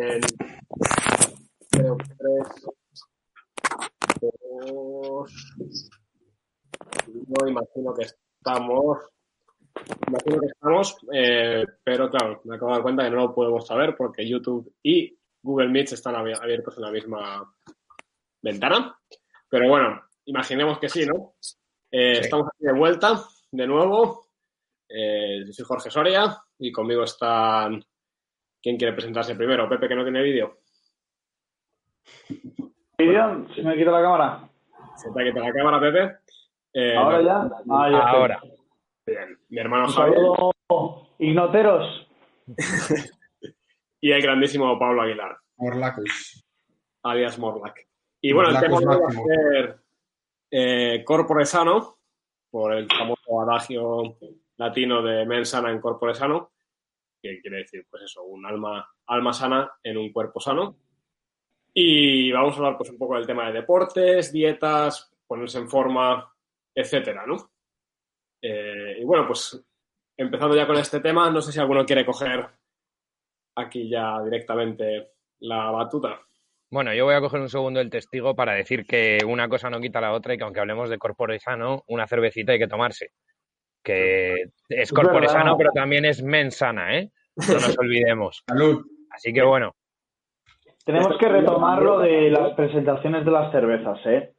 El, creo tres, dos, no imagino que estamos, imagino que estamos, eh, pero claro, me acabo de dar cuenta que no lo podemos saber porque YouTube y Google Meet están abi- abiertos en la misma ventana. Pero bueno, imaginemos que sí, ¿no? Eh, Sí. Estamos aquí de vuelta, de nuevo. Eh, yo soy Jorge Soria y conmigo están. ¿Quién quiere presentarse primero? Pepe, que no tiene vídeo. ¿Vídeo? ¿Se me quita la cámara? Se te quita la cámara, Pepe. Eh, ¿Ahora ya? Ah, ya. Ahora. Bien. Mi hermano Javier saludo, ignoteros. y el grandísimo Pablo Aguilar, Orlacus. alias Morlac. Y bueno, el Morlacus tema va a ser eh, corpore sano, por el famoso adagio latino de mens sana en corpore sano, que quiere decir, pues eso, un alma, alma sana en un cuerpo sano. Y vamos a hablar pues un poco del tema de deportes, dietas, ponerse en forma, etcétera, ¿no? Eh, y bueno, pues empezando ya con este tema, no sé si alguno quiere coger aquí ya directamente la batuta. Bueno, yo voy a coger un segundo el testigo para decir que una cosa no quita la otra y que aunque hablemos de corpore sano, una cervecita hay que tomarse. Que es corpore verdad. sano, pero también es mensana, ¿eh? No nos olvidemos. Salud. Así que bueno, Tenemos que retomar lo de las presentaciones de las cervezas, ¿eh?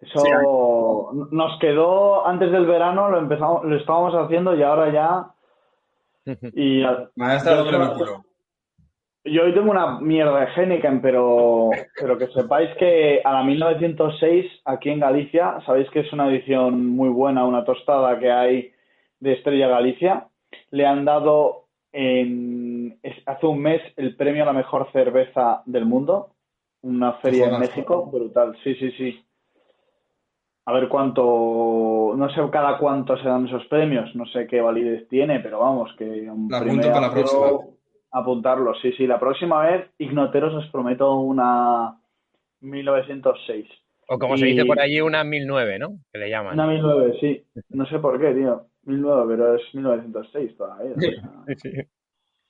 Eso Sí, nos quedó antes del verano, lo empezamos, lo estábamos haciendo y ahora ya. Y lúpulo. Yo hoy tengo una mierda de Heineken, pero, pero que sepáis que a la 1906 aquí en Galicia, sabéis que es una edición muy buena, una tostada que hay de Estrella Galicia, le han dado en, hace un mes el premio a la mejor cerveza del mundo, una feria en. México, brutal, sí, sí, sí. A ver cuánto, no sé cada cuánto se dan esos premios, no sé qué validez tiene, pero vamos, que un La apunto para la próxima. Apuntarlo, sí, sí. La próxima vez, Ignoteros, os prometo una 1906. o como se dice por allí, una 1009, ¿no? Que le llaman. Una 1009, sí. No sé por qué, tío. 1009, pero es 1906 todavía. o sea,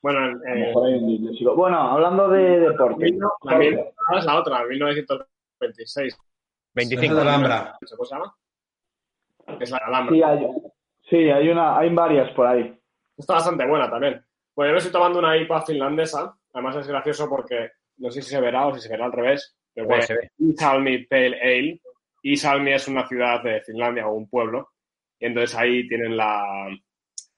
Bueno, a lo eh. Bueno, hablando de deporte. la, mil- es la otra, 1926. 25. Esa es la Alhambra. ¿Cómo se llama? Es la Alhambra. Sí, hay, sí, hay, una, hay varias por ahí. Está bastante buena también. Bueno, yo me estoy tomando una IPA finlandesa. Además es gracioso porque no sé si se verá o si se verá al revés. Pero Pues bueno, se ve. Iisalmi Pale Ale. Iisalmi es una ciudad de Finlandia o un pueblo. Y entonces ahí tienen la,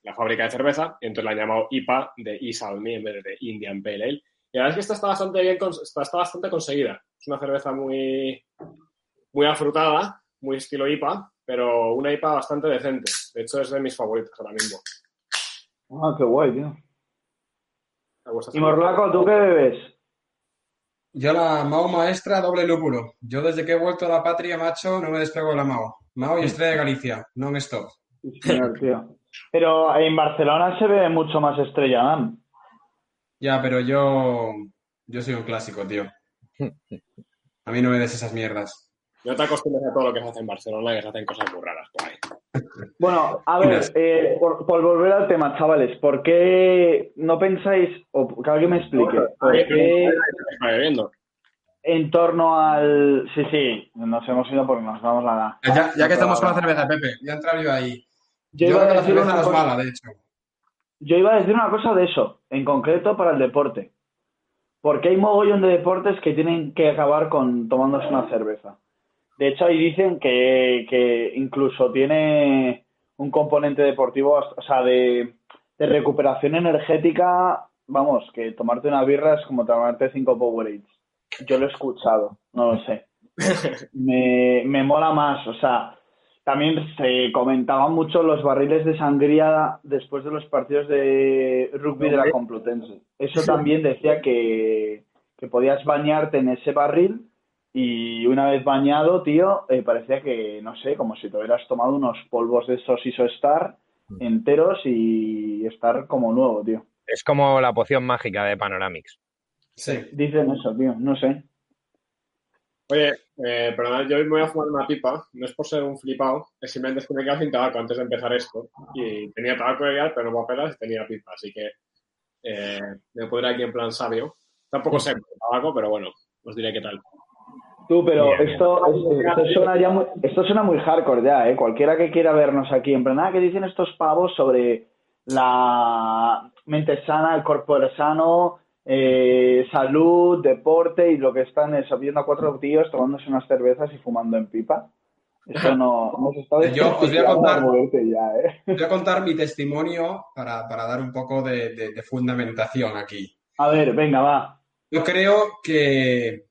la fábrica de cerveza. Y entonces la han llamado IPA de Iisalmi en vez de Indian Pale Ale. Y la verdad es que esta está bastante bien, está, está bastante conseguida. Es una cerveza muy, muy afrutada, muy estilo IPA, pero una IPA bastante decente. De hecho, es de mis favoritas ahora mismo. Ah, qué guay, tío. Me Y Morlaco, ¿tú qué bebes? Yo la Mao maestra doble lúpulo. Yo desde que he vuelto a la patria, macho, no me despego de la Mao. Mao y Estrella de Galicia, stop. Sí, señor, tío. Pero en Barcelona se ve mucho más estrella, man. Ya, pero yo, yo soy un clásico, tío. A mí no me des esas mierdas. No te acostumbres a todo lo que se hace en Barcelona, que se hacen cosas muy raras por ahí. Bueno, a ver, eh, por, por volver al tema, chavales, ¿por qué no pensáis, o que alguien me explique, por qué en torno al... Sí, sí, nos hemos ido porque nos vamos a la... Ya, ya que estamos con la cerveza, Pepe, ya entra yo ahí. Yo Yo iba creo que a la decir cerveza una no es cosa- mala, de hecho. Yo iba a decir una cosa de eso, en concreto para el deporte. Porque hay mogollón de deportes que tienen que acabar con tomándose una cerveza. De hecho, ahí dicen que, que incluso tiene un componente deportivo, o sea, de, de recuperación energética. Vamos, que tomarte una birra es como tomarte cinco Powerades. Yo lo he escuchado, no lo sé. Me, me mola más, o sea, también se comentaban mucho los barriles de sangría después de los partidos de rugby de la Complutense. Eso también decía que, que podías bañarte en ese barril y una vez bañado, tío, eh, parecía que, no sé, como si te hubieras tomado unos polvos de esos ISOSTAR Mm. enteros y estar como nuevo, tío. Es como la poción mágica de Panoramix. Sí. Dicen eso, tío, no sé. Oye, eh, perdonad, yo hoy me voy a fumar una pipa, no es por ser un flipado, es simplemente es que me quedé sin tabaco antes de empezar esto. Y tenía tabaco de guiar, pero no papelas y tenía pipa, así que eh, me puedo ir aquí en plan sabio. Tampoco sé tabaco, pero bueno, os diré qué tal. Tú, pero Bien, esto, es- esto, suena ya muy, esto suena muy hardcore ya, ¿eh? Cualquiera que quiera vernos aquí, en plan, nada, que dicen estos pavos sobre la mente sana, el cuerpo sano, eh, salud, deporte y lo que están es viendo a cuatro tíos tomándose unas cervezas y fumando en pipa. Eso no, se está Yo os voy a contar- ya, ¿eh? Voy a contar mi testimonio para, para dar un poco de, de- de fundamentación aquí. A ver, venga, va. Yo creo que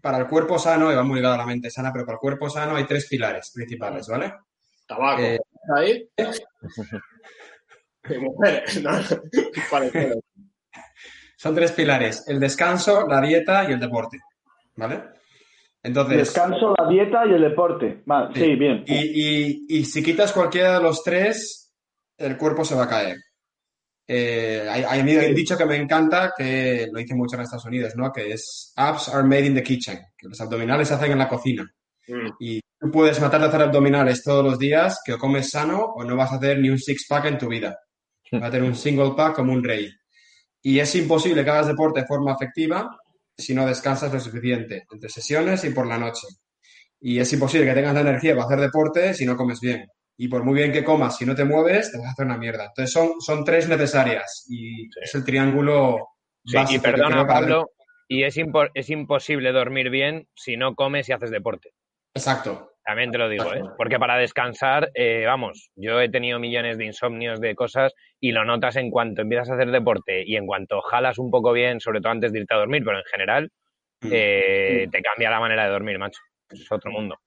para el cuerpo sano, y va muy ligado a la mente sana, pero para el cuerpo sano hay tres pilares principales, ¿vale? Tabaco. Eh, Ahí. Y mujeres, ¿no? Parecido. Son tres pilares, el descanso, la dieta y el deporte, ¿vale? Entonces, Descanso, la dieta y el deporte. Vale, sí, Sí. bien. y, y- y si quitas cualquiera de los tres, el cuerpo se va a caer. Eh, hay, un dicho que me encanta, que lo hice mucho en Estados Unidos, ¿no? Que es abs are made in the kitchen, que los abdominales se hacen en la cocina. Mm. Y tú puedes matarte a hacer abdominales todos los días, que o comes sano o no vas a hacer ni un six-pack en tu vida. Vas a tener un single pack como un rey. Y es imposible que hagas deporte de forma efectiva si no descansas lo suficiente, entre sesiones y por la noche. Y es imposible que tengas la energía para hacer deporte si no comes bien. Y por muy bien que comas, si no te mueves, te vas a hacer una mierda. Entonces son, son tres necesarias y es el triángulo Sí, básico y perdona, Pablo, y es, impo- es imposible dormir bien si no comes y haces deporte. Exacto. También te lo digo, ¿eh? Porque para descansar, eh, vamos, yo he tenido millones de insomnios de cosas y lo notas en cuanto empiezas a hacer deporte y en cuanto jalas un poco bien, sobre todo antes de irte a dormir, pero en general, Mm. eh, te cambia la manera de dormir, macho. Es otro mundo.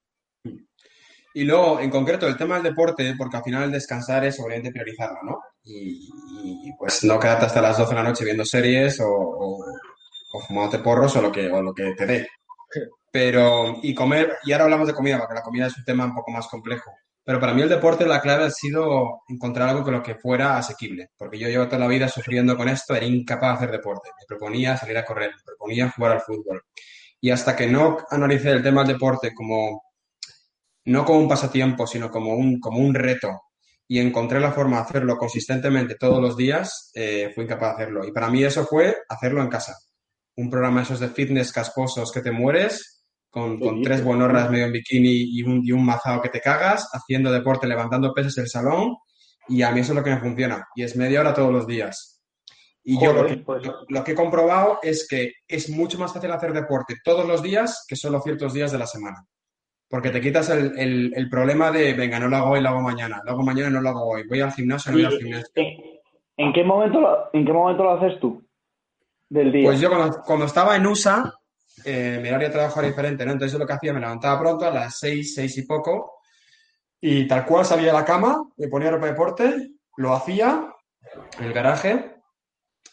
Y luego, en concreto, el tema del deporte, porque al final el descansar es obviamente priorizarlo, ¿no? Y, pues no quedarte hasta las 12 de la noche viendo series o, o, o fumándote porros o lo que, o lo que te dé. Pero, y comer, y ahora hablamos de comida, porque la comida es un tema un poco más complejo. Pero para mí el deporte, la clave ha sido encontrar algo con lo que fuera asequible. Porque yo llevo toda la vida sufriendo con esto, era incapaz de hacer deporte. Me proponía salir a correr, me proponía jugar al fútbol. Y hasta que no analicé el tema del deporte como, no como un pasatiempo, sino como un, como un reto, y encontré la forma de hacerlo consistentemente todos los días, eh, fui incapaz de hacerlo. Y para mí eso fue hacerlo en casa. Un programa esos de fitness casposos que te mueres, con, con tres buenorras medio en bikini y un, y un mazao que te cagas, haciendo deporte, levantando pesas en el salón, y a mí eso es lo que me funciona, y es media hora todos los días. Y yo lo que, pues- lo que he comprobado es que es mucho más fácil hacer deporte todos los días que solo ciertos días de la semana. Porque te quitas el, el- el problema de, venga, no lo hago hoy, lo hago mañana, lo hago mañana, no lo hago hoy, voy al gimnasio, no voy al gimnasio. ¿En, qué momento lo, ¿En qué momento lo haces tú? Del día. Pues yo cuando, cuando estaba en USA, eh, mi horario de trabajo era diferente, ¿no? Entonces yo lo que hacía, me levantaba pronto a las seis, seis y poco, y tal cual salía de la cama, me ponía ropa de deporte, lo hacía en el garaje,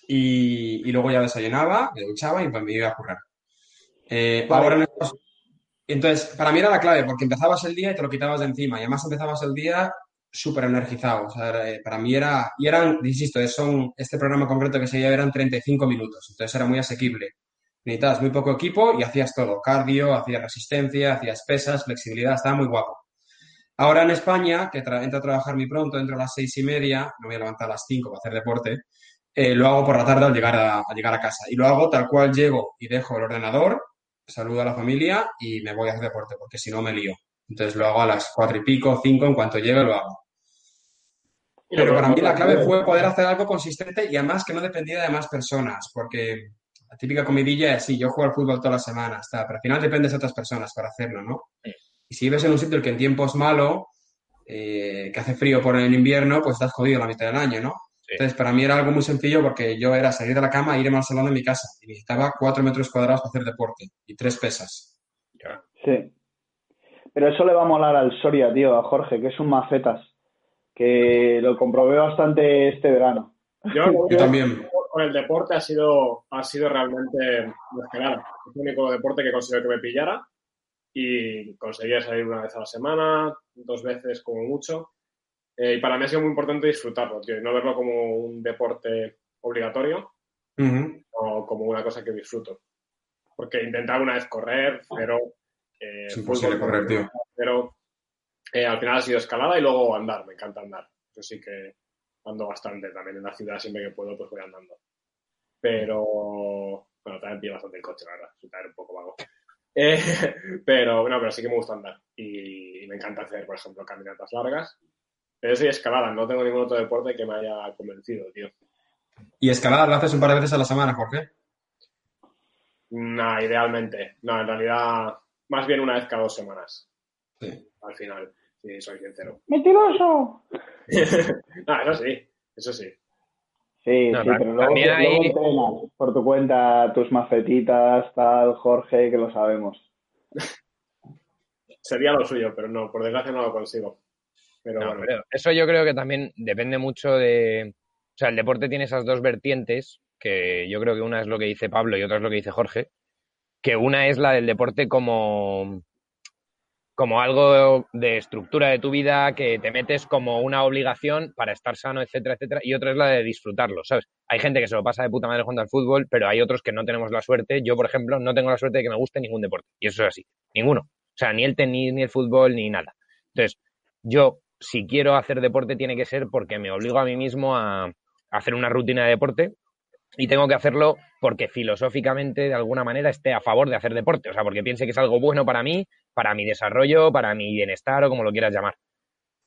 y, y luego ya desayunaba, me duchaba y pues me iba a currar. Eh, Vale. ahora en estos- Entonces, para mí era la clave, porque empezabas el día y te lo quitabas de encima, y además empezabas el día súper energizado. O sea, eh, para mí era, y eran, insisto, son, este programa concreto que se eran 35 minutos, entonces era muy asequible. Necesitabas muy poco equipo y hacías todo, cardio, hacías resistencia, hacías pesas, flexibilidad, estaba muy guapo. Ahora en España, que entro a trabajar muy pronto, entro a las seis y media, me voy a levantar a las cinco para hacer deporte, eh, lo hago por la tarde al llegar a, llegar a casa. Y lo hago tal cual llego y dejo el ordenador, saludo a la familia y me voy a hacer deporte, porque si no me lío. Entonces lo hago a las cuatro y pico, cinco, en cuanto llegue lo hago. Pero para mí la clave fue poder hacer algo consistente y además que no dependía de más personas, porque la típica comidilla es, sí, yo juego al fútbol toda la semana, está, pero al final dependes de otras personas para hacerlo, ¿no? Y si vives en un sitio que en tiempo es malo, eh, que hace frío por el invierno, pues estás jodido la mitad del año, ¿no? Sí. Entonces, para mí era algo muy sencillo porque yo era salir de la cama e irme al salón de mi casa y necesitaba cuatro metros cuadrados para hacer deporte y tres pesas. Sí. Pero eso le va a molar al Soria, tío, a Jorge, que es un macetas. Que lo comprobé bastante este verano. Yo, Yo también. con el deporte ha sido, ha sido realmente descarada. Es el único deporte que consiguió que me pillara y conseguía salir una vez a la semana, dos veces como mucho. Eh, y para mí ha sido muy importante disfrutarlo, tío, y no verlo como un deporte obligatorio Ujú. o como una cosa que disfruto. Porque intentaba una vez correr, pero... eh, Es imposible fútbol, correr, tío. Pero eh, al final ha sido escalada y luego andar, me encanta andar. Eso sí que ando bastante también en la ciudad, siempre que puedo, pues voy andando. Pero, bueno, también pillo bastante el coche, la verdad, soy un poco vago. Eh, pero, no, pero sí que me gusta andar y, y me encanta hacer, por ejemplo, caminatas largas. Pero eso y escalada, no tengo ningún otro deporte que me haya convencido, tío. ¿Y escalada la haces un par de veces a la semana, Jorge? Nah, idealmente. No, en realidad, más bien una vez cada dos semanas, Sí. al final, si soy sincero. ¡Mentiroso! ah, eso sí, eso sí. Sí, No, sí, pero luego, también luego hay- entrenas por tu cuenta tus macetitas, tal, Jorge, que lo sabemos. Sería lo suyo, pero no, por desgracia no lo consigo. Pero No, bueno, pero eso yo creo que también depende mucho de. O sea, el deporte tiene esas dos vertientes, que yo creo que una es lo que dice Pablo y otra es lo que dice Jorge. Que una es la del deporte como, como algo de estructura de tu vida, que te metes como una obligación para estar sano, etcétera, etcétera. Y otra es la de disfrutarlo, ¿sabes? Hay gente que se lo pasa de puta madre jugando al fútbol, pero hay otros que no tenemos la suerte. Yo, por ejemplo, no tengo la suerte de que me guste ningún deporte. Y eso es así. Ninguno. O sea, ni el tenis, ni el fútbol, ni nada. Entonces, yo, si quiero hacer deporte, tiene que ser porque me obligo a mí mismo a, hacer una rutina de deporte y tengo que hacerlo porque filosóficamente, de alguna manera, esté a favor de hacer deporte. O sea, porque piense que es algo bueno para mí, para mi desarrollo, para mi bienestar o como lo quieras llamar.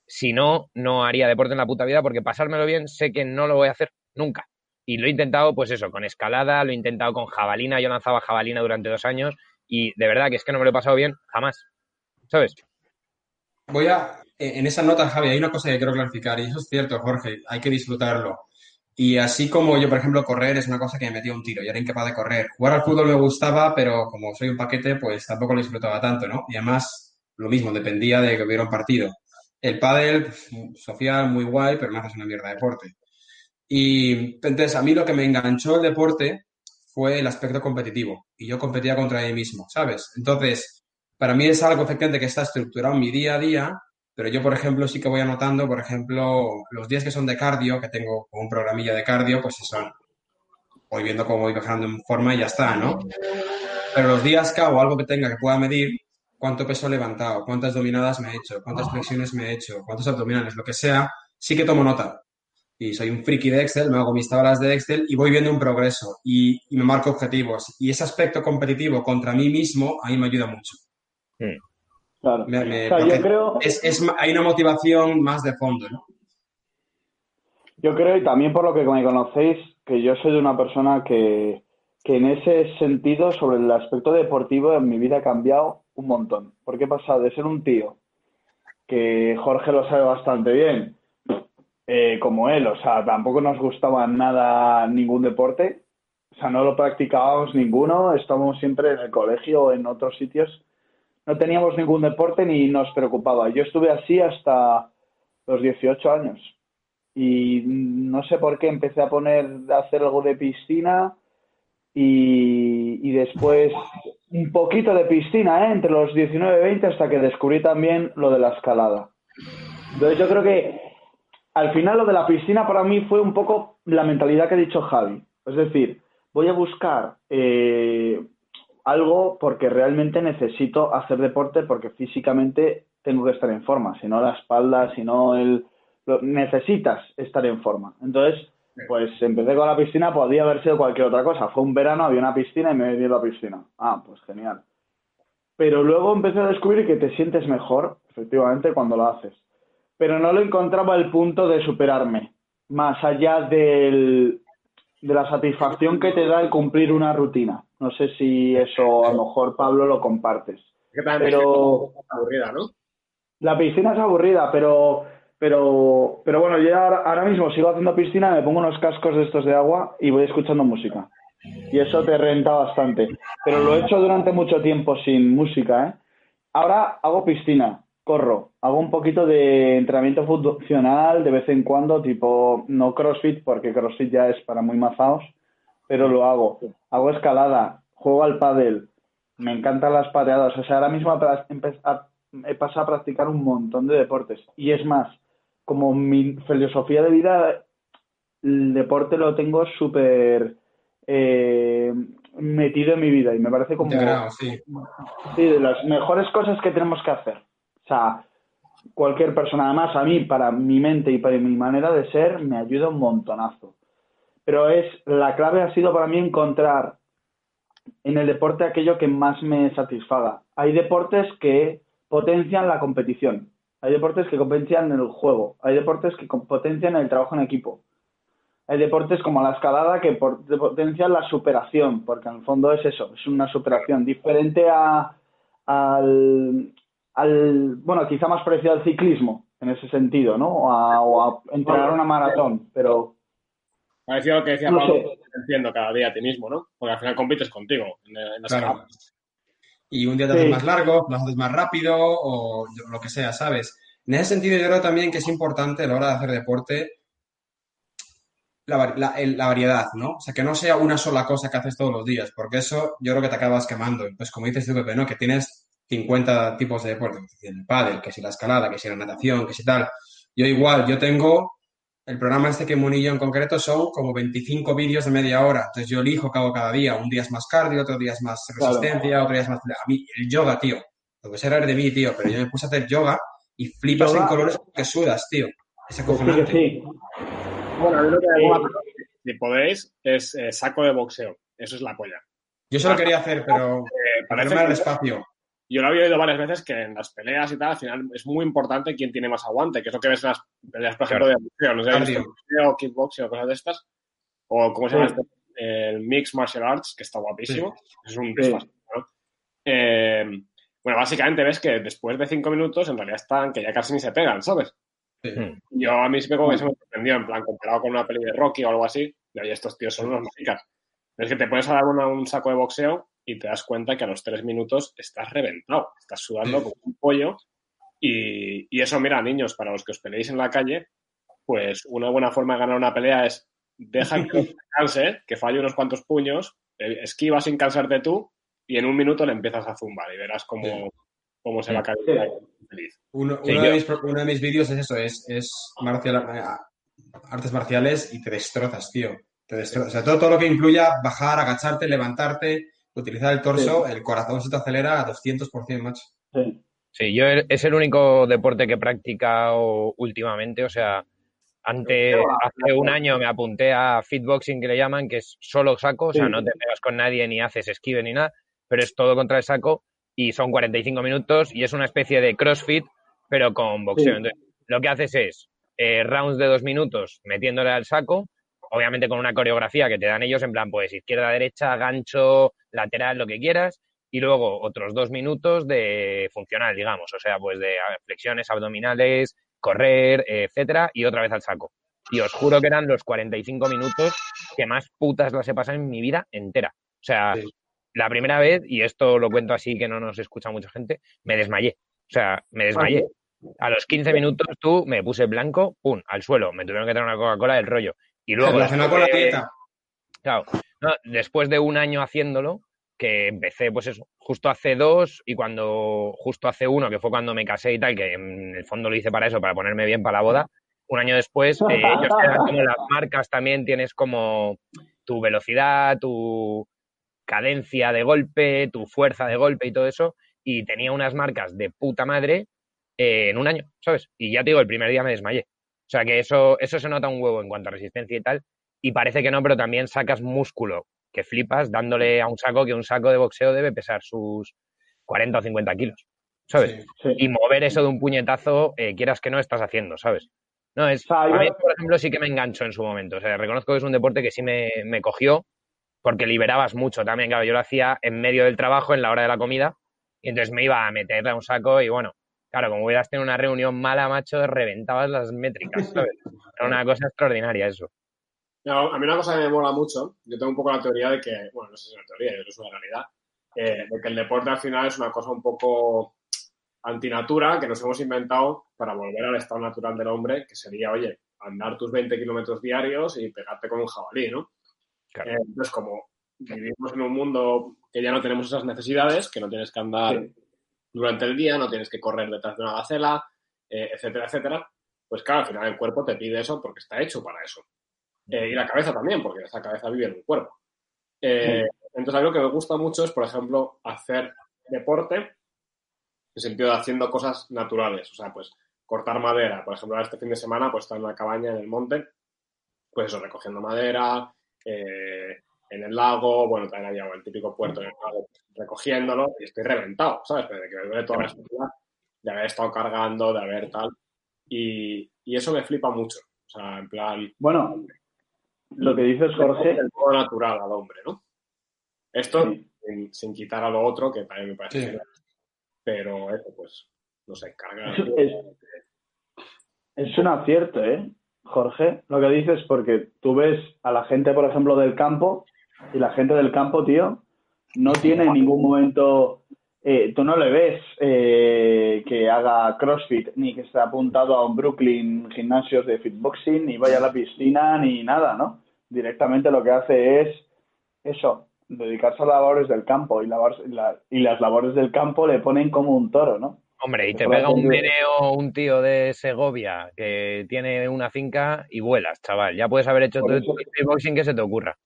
Si no, no haría deporte en la puta vida porque pasármelo bien sé que no lo voy a hacer nunca. Y lo he intentado, pues eso, con escalada, lo he intentado con jabalina. Yo lanzaba jabalina durante dos años y de verdad que es que no me lo he pasado bien jamás. ¿Sabes? Voy a, eh, en esa nota, Javi, hay una cosa que quiero clarificar, y eso es cierto, Jorge, hay que disfrutarlo. Y así como yo, por ejemplo, correr es una cosa que me metía un tiro, yo era incapaz de correr. Jugar al fútbol me gustaba, pero como soy un paquete, pues tampoco lo disfrutaba tanto, ¿no? Y además, lo mismo, dependía de que hubiera un partido. El pádel, social, muy guay, pero me haces una mierda de deporte. Y entonces, a mí lo que me enganchó el deporte fue el aspecto competitivo. Y yo competía contra mí mismo, ¿sabes? Entonces, para mí es algo efectivamente que está estructurado en mi día a día, pero yo, por ejemplo, sí que voy anotando, por ejemplo, los días que son de cardio, que tengo un programilla de cardio, pues son, voy viendo cómo voy bajando en forma y ya está, ¿no? Pero los días que hago algo que tenga que pueda medir, cuánto peso he levantado, cuántas dominadas me he hecho, cuántas flexiones me he hecho, cuántos abdominales, lo que sea, sí que tomo nota. Y soy un friki de Excel, me hago mis tablas de Excel y voy viendo un progreso y, y me marco objetivos. Y ese aspecto competitivo contra mí mismo a mí me ayuda mucho. Claro. Me- me- o sea, yo creo, es, es- hay una motivación más de fondo, ¿no? yo creo, y también por lo que me conocéis, que yo soy de una persona que, que en ese sentido, sobre el aspecto deportivo, en mi vida ha cambiado un montón. Porque he pasado de ser un tío, que Jorge lo sabe bastante bien, eh, como él, o sea, tampoco nos gustaba nada ningún deporte, o sea, no lo practicábamos ninguno, estábamos siempre en el colegio o en otros sitios, no teníamos ningún deporte ni nos preocupaba. Yo estuve así hasta los 18 años y no sé por qué empecé a poner, a hacer algo de piscina y, y después un poquito de piscina, ¿eh? entre los 19 y 20 hasta que descubrí también lo de la escalada. Entonces yo creo que al final lo de la piscina para mí fue un poco la mentalidad que ha dicho Javi. Es decir, voy a buscar eh, algo porque realmente necesito hacer deporte porque físicamente tengo que estar en forma, si no la espalda, si no el... lo- necesitas estar en forma. Entonces, pues empecé con la piscina, podía haber sido cualquier otra cosa. Fue un verano, había una piscina y me metí en la piscina. Ah, pues genial. Pero luego empecé a descubrir que te sientes mejor, efectivamente, cuando lo haces. Pero no lo encontraba el punto de superarme, más allá del, de la satisfacción que te da el cumplir una rutina. No sé si eso a lo mejor, Pablo, lo compartes. Es que Pero es aburrida, ¿no? la piscina es aburrida, pero, pero, pero bueno, yo ahora, ahora mismo sigo haciendo piscina, me pongo unos cascos de estos de agua y voy escuchando música. Y eso te renta bastante. Pero lo he hecho durante mucho tiempo sin música, ¿eh? Ahora hago piscina corro, hago un poquito de entrenamiento funcional de vez en cuando, tipo, no CrossFit, porque CrossFit ya es para muy mazaos, pero lo hago. Hago escalada, juego al pádel, me encantan las pateadas. O sea, ahora mismo he pasado a practicar un montón de deportes. Y es más, como mi filosofía de vida, el deporte lo tengo súper eh, metido en mi vida y me parece como sí. sí, de las mejores cosas que tenemos que hacer. O sea, cualquier persona, además a mí, para mi mente y para mi manera de ser, me ayuda un montonazo. Pero es, la clave ha sido para mí encontrar en el deporte aquello que más me satisfaga. Hay deportes que potencian la competición, hay deportes que potencian el juego, hay deportes que potencian el trabajo en equipo. Hay deportes como la escalada que potencian la superación, porque en el fondo es eso, es una superación diferente al, al, bueno, quizá más parecido al ciclismo en ese sentido, ¿no? o a entrenar una maratón, pero Parecido a lo que decía Pablo, entiendo cada día a ti mismo, ¿no? Porque al final compites contigo en, claro. Y un día te haces más largo, lo haces más rápido o lo que sea, ¿sabes? En ese sentido, yo creo también que es importante a la hora de hacer deporte la, la, variedad, ¿no? O sea, que no sea una sola cosa que haces todos los días, porque eso yo creo que te acabas quemando. Pues como dices tú, Pepe, ¿no? Que tienes 50 tipos de deporte, el pádel, que si la escalada, que si la natación, que si tal. Yo igual, yo tengo el programa este que Monillo en concreto son como 25 vídeos de media hora. Entonces yo elijo que hago cada día. Un día es más cardio, otro día es más resistencia, otro día es más... A mí, el yoga, tío. Lo que será de mí, tío. Pero yo me puse a hacer yoga y flipas en colores que sudas, tío. Es acojonante. Sí, Bueno, a mí lo que si podéis, es eh, saco de boxeo. Eso es la polla. Yo eso lo quería hacer, pero eh, para irme al espacio yo lo había oído varias veces que en las peleas y tal, al final es muy importante quién tiene más aguante, que es lo que ves en las peleas, por ejemplo, de boxeo, no sé, boxeo, kickboxing o cosas de estas, o cómo se llama este, el Mixed Martial Arts, que está guapísimo, es un eh, bueno, básicamente ves que después de cinco minutos en realidad están que ya casi ni se pegan, ¿sabes? Yo a mí sí me, eso me sorprendió, en plan, comparado con una peli de Rocky o algo así, de ahí estos tíos son unos mágicas. Es que te a dar un saco de boxeo y te das cuenta que a los tres minutos estás reventado, estás sudando como un pollo. Y, y, eso, mira, niños, para los que os peleéis en la calle, pues una buena forma de ganar una pelea es deja que se canse, que falle unos cuantos puños, eh, esquiva sin cansarte tú y en un minuto le empiezas a zumbar y verás cómo, cómo se va a caer feliz. Uno, de mis, uno, de mis, vídeos es eso, es, es marcial, eh, artes marciales y te destrozas, tío. Te destrozas. O sea, todo, todo lo que incluya bajar, agacharte, levantarte, utilizar el torso, el corazón se te acelera a 200%, macho. Sí. sí, yo es el único deporte que he practicado últimamente, o sea, antes, hace un año me apunté a fitboxing que le llaman, que es solo saco, o sea, no te pegas con nadie ni haces esquive ni nada, pero es todo contra el saco y son 45 minutos y es una especie de crossfit, pero con boxeo. Entonces, lo que haces es eh, rounds de dos minutos metiéndole al saco, obviamente con una coreografía que te dan ellos en plan, pues izquierda, derecha, gancho, lateral, lo que quieras, y luego otros dos minutos de funcional, digamos, o sea, pues de flexiones abdominales, correr, etcétera, y otra vez al saco. Y os juro que eran los 45 minutos que más putas las he pasado en mi vida entera. O sea, la primera vez, y esto lo cuento así que no nos escucha mucha gente, me desmayé. O sea, me desmayé. A los 15 minutos tú me puse blanco, pum, al suelo. Me tuvieron que traer una Coca-Cola del rollo. Y luego. con la dieta. Claro. después de un año haciéndolo, que empecé, pues eso, justo hace dos y cuando, justo hace uno, que fue cuando me casé y tal, que en el fondo lo hice para eso, para ponerme bien para la boda. Un año después, eh, ellos como las marcas también, tienes como tu velocidad, tu cadencia de golpe, tu fuerza de golpe y todo eso. Y tenía unas marcas de puta madre eh, en un año, ¿sabes? Y ya te digo, el primer día me desmayé. O sea que eso, eso se nota un huevo en cuanto a resistencia y tal. Y parece que no, pero también sacas músculo, que flipas dándole a un saco que un saco de boxeo debe pesar sus 40 o 50 kilos, ¿sabes? Y mover eso de un puñetazo, eh, quieras que no, estás haciendo, ¿sabes? No, es, a mí, por ejemplo, sí que me engancho en su momento. O sea, reconozco que es un deporte que sí me, me cogió porque liberabas mucho también. Claro, yo lo hacía en medio del trabajo, en la hora de la comida, y entonces me iba a meterle a un saco y bueno, Claro, como hubieras tenido una reunión mala, macho, reventabas las métricas, ¿sabes? Era una cosa extraordinaria eso. a mí una cosa que me mola mucho, yo tengo un poco la teoría de que, bueno, no sé si es una teoría, yo creo que es una realidad, eh, de que el deporte al final es una cosa un poco antinatura que nos hemos inventado para volver al estado natural del hombre, que sería, oye, andar tus 20 kilómetros diarios y pegarte con un jabalí, ¿no? Claro. Eh, entonces, como vivimos en un mundo que ya no tenemos esas necesidades, que no tienes que andar Sí. Durante el día, no tienes que correr detrás de una gacela, eh, etcétera, etcétera, pues claro, al final el cuerpo te pide eso porque está hecho para eso. Eh, y la cabeza también, porque esa cabeza vive en un cuerpo. Eh, Entonces, algo que me gusta mucho es, por ejemplo, hacer deporte, en sentido de haciendo cosas naturales. O sea, pues cortar madera. Por ejemplo, este fin de semana, pues estar en una cabaña en el monte, pues eso, recogiendo madera, eh, en el lago, bueno, también había el típico puerto en el lago, recogiéndolo, y estoy reventado, ¿sabes? Pero de que me duele toda la espalda de haber estado cargando, de haber tal. Y, y eso me flipa mucho. O sea, en plan, Bueno, lo que dices, Jorge, el modo natural al hombre, ¿no? Esto Sí. sin, sin quitar a lo otro, que también me parece Sí. genial. Pero eso, pues, no sé, carga. Es- es un acierto, ¿eh? Jorge, lo que dices, porque tú ves a la gente, por ejemplo, del campo, y la gente del campo, tío, no tiene en ningún momento, eh, tú no le ves eh, que haga CrossFit, ni que esté apuntado a un Brooklyn gimnasios de fitboxing, ni vaya a la piscina, ni nada, ¿no? Directamente lo que hace es eso, dedicarse a labores del campo, y, la- y las labores del campo le ponen como un toro, ¿no? Hombre, y te pega un meneo un tío de Segovia que tiene una finca y vuelas, chaval. Ya puedes haber hecho todo el boxing que se te ocurra.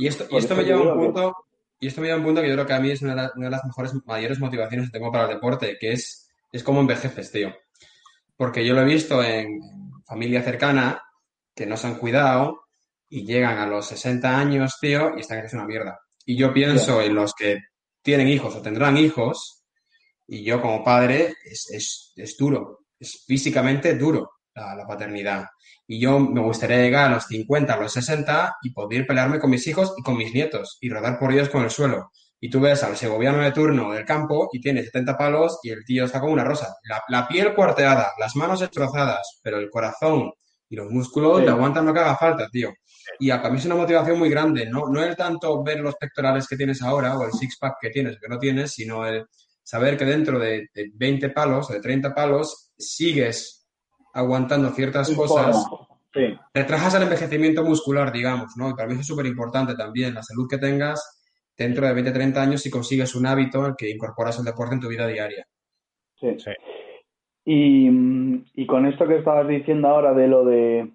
Y esto, y me lleva a un punto, y esto me lleva a un punto que yo creo que a mí es una de, la- una de las mejores, mayores motivaciones que tengo para el deporte, que es, es cómo envejeces, tío. Porque yo lo he visto en familia cercana que no se han cuidado y llegan a los 60 años, tío, y están que es una mierda. Y yo pienso en los que tienen hijos o tendrán hijos, y yo como padre, es, es, es duro, es físicamente duro la, la paternidad. Y yo me gustaría llegar a los 50, a los 60 y poder pelearme con mis hijos y con mis nietos y rodar por ellos con el suelo. Y tú ves al segoviano de turno del campo y tiene 70 palos y el tío está como una rosa. La, la piel cuarteada, las manos destrozadas, pero el corazón y los músculos Sí. le aguantan lo que haga falta, tío. Y a mí es una motivación muy grande, no, no el tanto ver los pectorales que tienes ahora o el six-pack que tienes o que no tienes, sino el saber que dentro de, de 20 palos o de 30 palos sigues aguantando ciertas cosas Sí. retrajas el envejecimiento muscular, digamos, ¿no? Y para mí es súper importante también, la salud que tengas dentro de 20, 30 años si consigues un hábito en que incorporas el deporte en tu vida diaria. Sí. Sí. Y, y con esto que estabas diciendo ahora de lo de,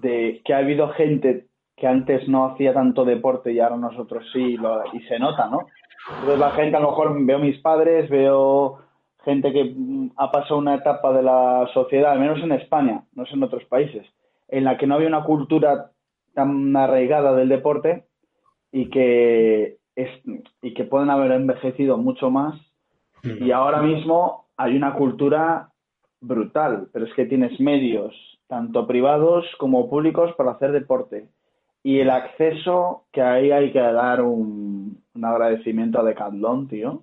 de que ha habido gente que antes no hacía tanto deporte y ahora nosotros sí, lo- y se nota, ¿no? Entonces la gente, a lo mejor veo mis padres, veo gente que mm, ha pasado una etapa de la sociedad, al menos en España, no sé en otros países, en la que no había una cultura tan arraigada del deporte y que, es, y que pueden haber envejecido mucho más y ahora mismo hay una cultura brutal, pero es que tienes medios, tanto privados como públicos, para hacer deporte. Y el acceso, que ahí hay que dar un, un agradecimiento a Decathlon, tío.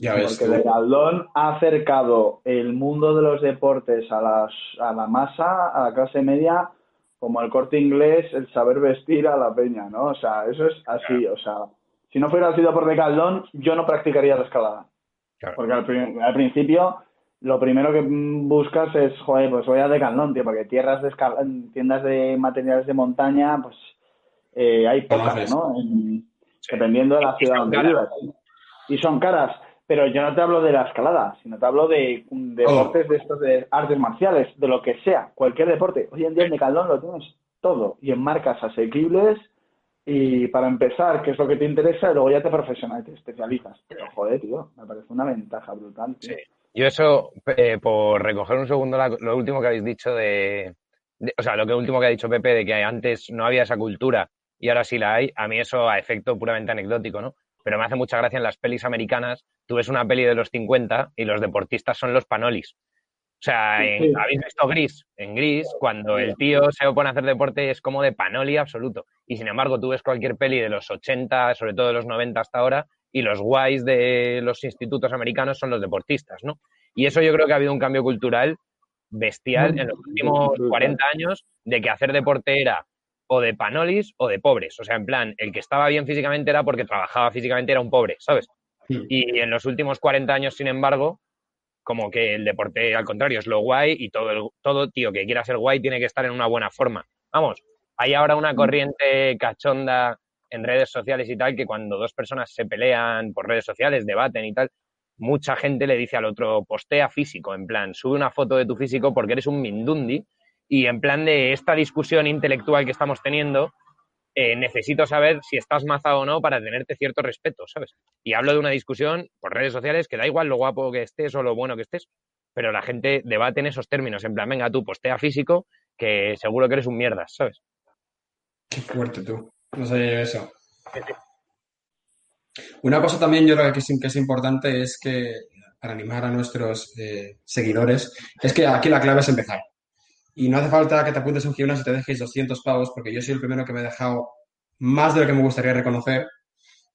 Ya ves Porque tú. Decathlon ha acercado el mundo de los deportes a, las, a la masa, a la clase media, como el corte inglés, el saber vestir a la peña, ¿no? O sea, eso es así. O sea, si no fuera sido por Decathlon, yo no practicaría la escalada. Claro. Porque al, al principio lo primero que buscas es, joder, pues voy a Decathlon, tío, porque tierras de esca- tiendas de materiales de montaña, pues eh, hay pocas. ¿no? En- Sí. Dependiendo de la Y ciudad son donde caras. vivas. Y son caras. Pero yo no te hablo de la escalada, sino te hablo de mm, deportes de estos de artes marciales, de lo que sea, cualquier deporte. Hoy en día en Decathlon lo tienes todo y en marcas asequibles y para empezar, qué es lo que te interesa y luego ya te profesionalizas, te especializas. Pero joder, tío, me parece una ventaja brutal. tío. Sí. Yo eso, eh, por recoger un segundo la- lo último que habéis dicho de, de- o sea, lo que último que ha dicho Pepe de que antes no había esa cultura y ahora sí la hay, a mí eso a efecto puramente anecdótico, ¿no? Pero me hace mucha gracia en las pelis americanas, tú ves una peli de los 50 y los deportistas son los panolis. O sea, en-. ¿habéis visto Gris? En Gris, cuando el tío se pone a hacer deporte es como de panoli absoluto. Y sin embargo, tú ves cualquier peli de los 80, sobre todo de los 90 hasta ahora, y los guays de los institutos americanos son los deportistas, ¿no? Y eso yo creo que ha habido un cambio cultural bestial en los últimos Brutal. 40 años de que hacer deporte era o de panolis o de pobres. O sea, en plan, el que estaba bien físicamente era porque trabajaba físicamente, era un pobre, ¿sabes? Y en los últimos 40 años, sin embargo, como que el deporte al contrario es lo guay y todo, el, todo tío que quiera ser guay tiene que estar en una buena forma. Vamos, hay ahora una corriente cachonda en redes sociales y tal que cuando dos personas se pelean por redes sociales, debaten y tal, mucha gente le dice al otro postea físico, en plan, sube una foto de tu físico porque eres un mindundi y en plan de esta discusión intelectual que estamos teniendo, eh, necesito saber si estás mazado o no para tenerte cierto respeto, ¿sabes? Y hablo de una discusión por redes sociales que da igual lo guapo que estés o lo bueno que estés, pero la gente debate en esos términos, en plan, venga tú, postea físico, que seguro que eres un mierdas, ¿sabes? Qué fuerte tú. No sabía eso. Una cosa también yo creo que es, que es importante es que, para animar a nuestros eh, seguidores, es que aquí la clave es empezar. Y no hace falta que te apuntes a un gimnasio y te dejes 200 pavos, porque yo soy el primero que me he dejado más de lo que me gustaría reconocer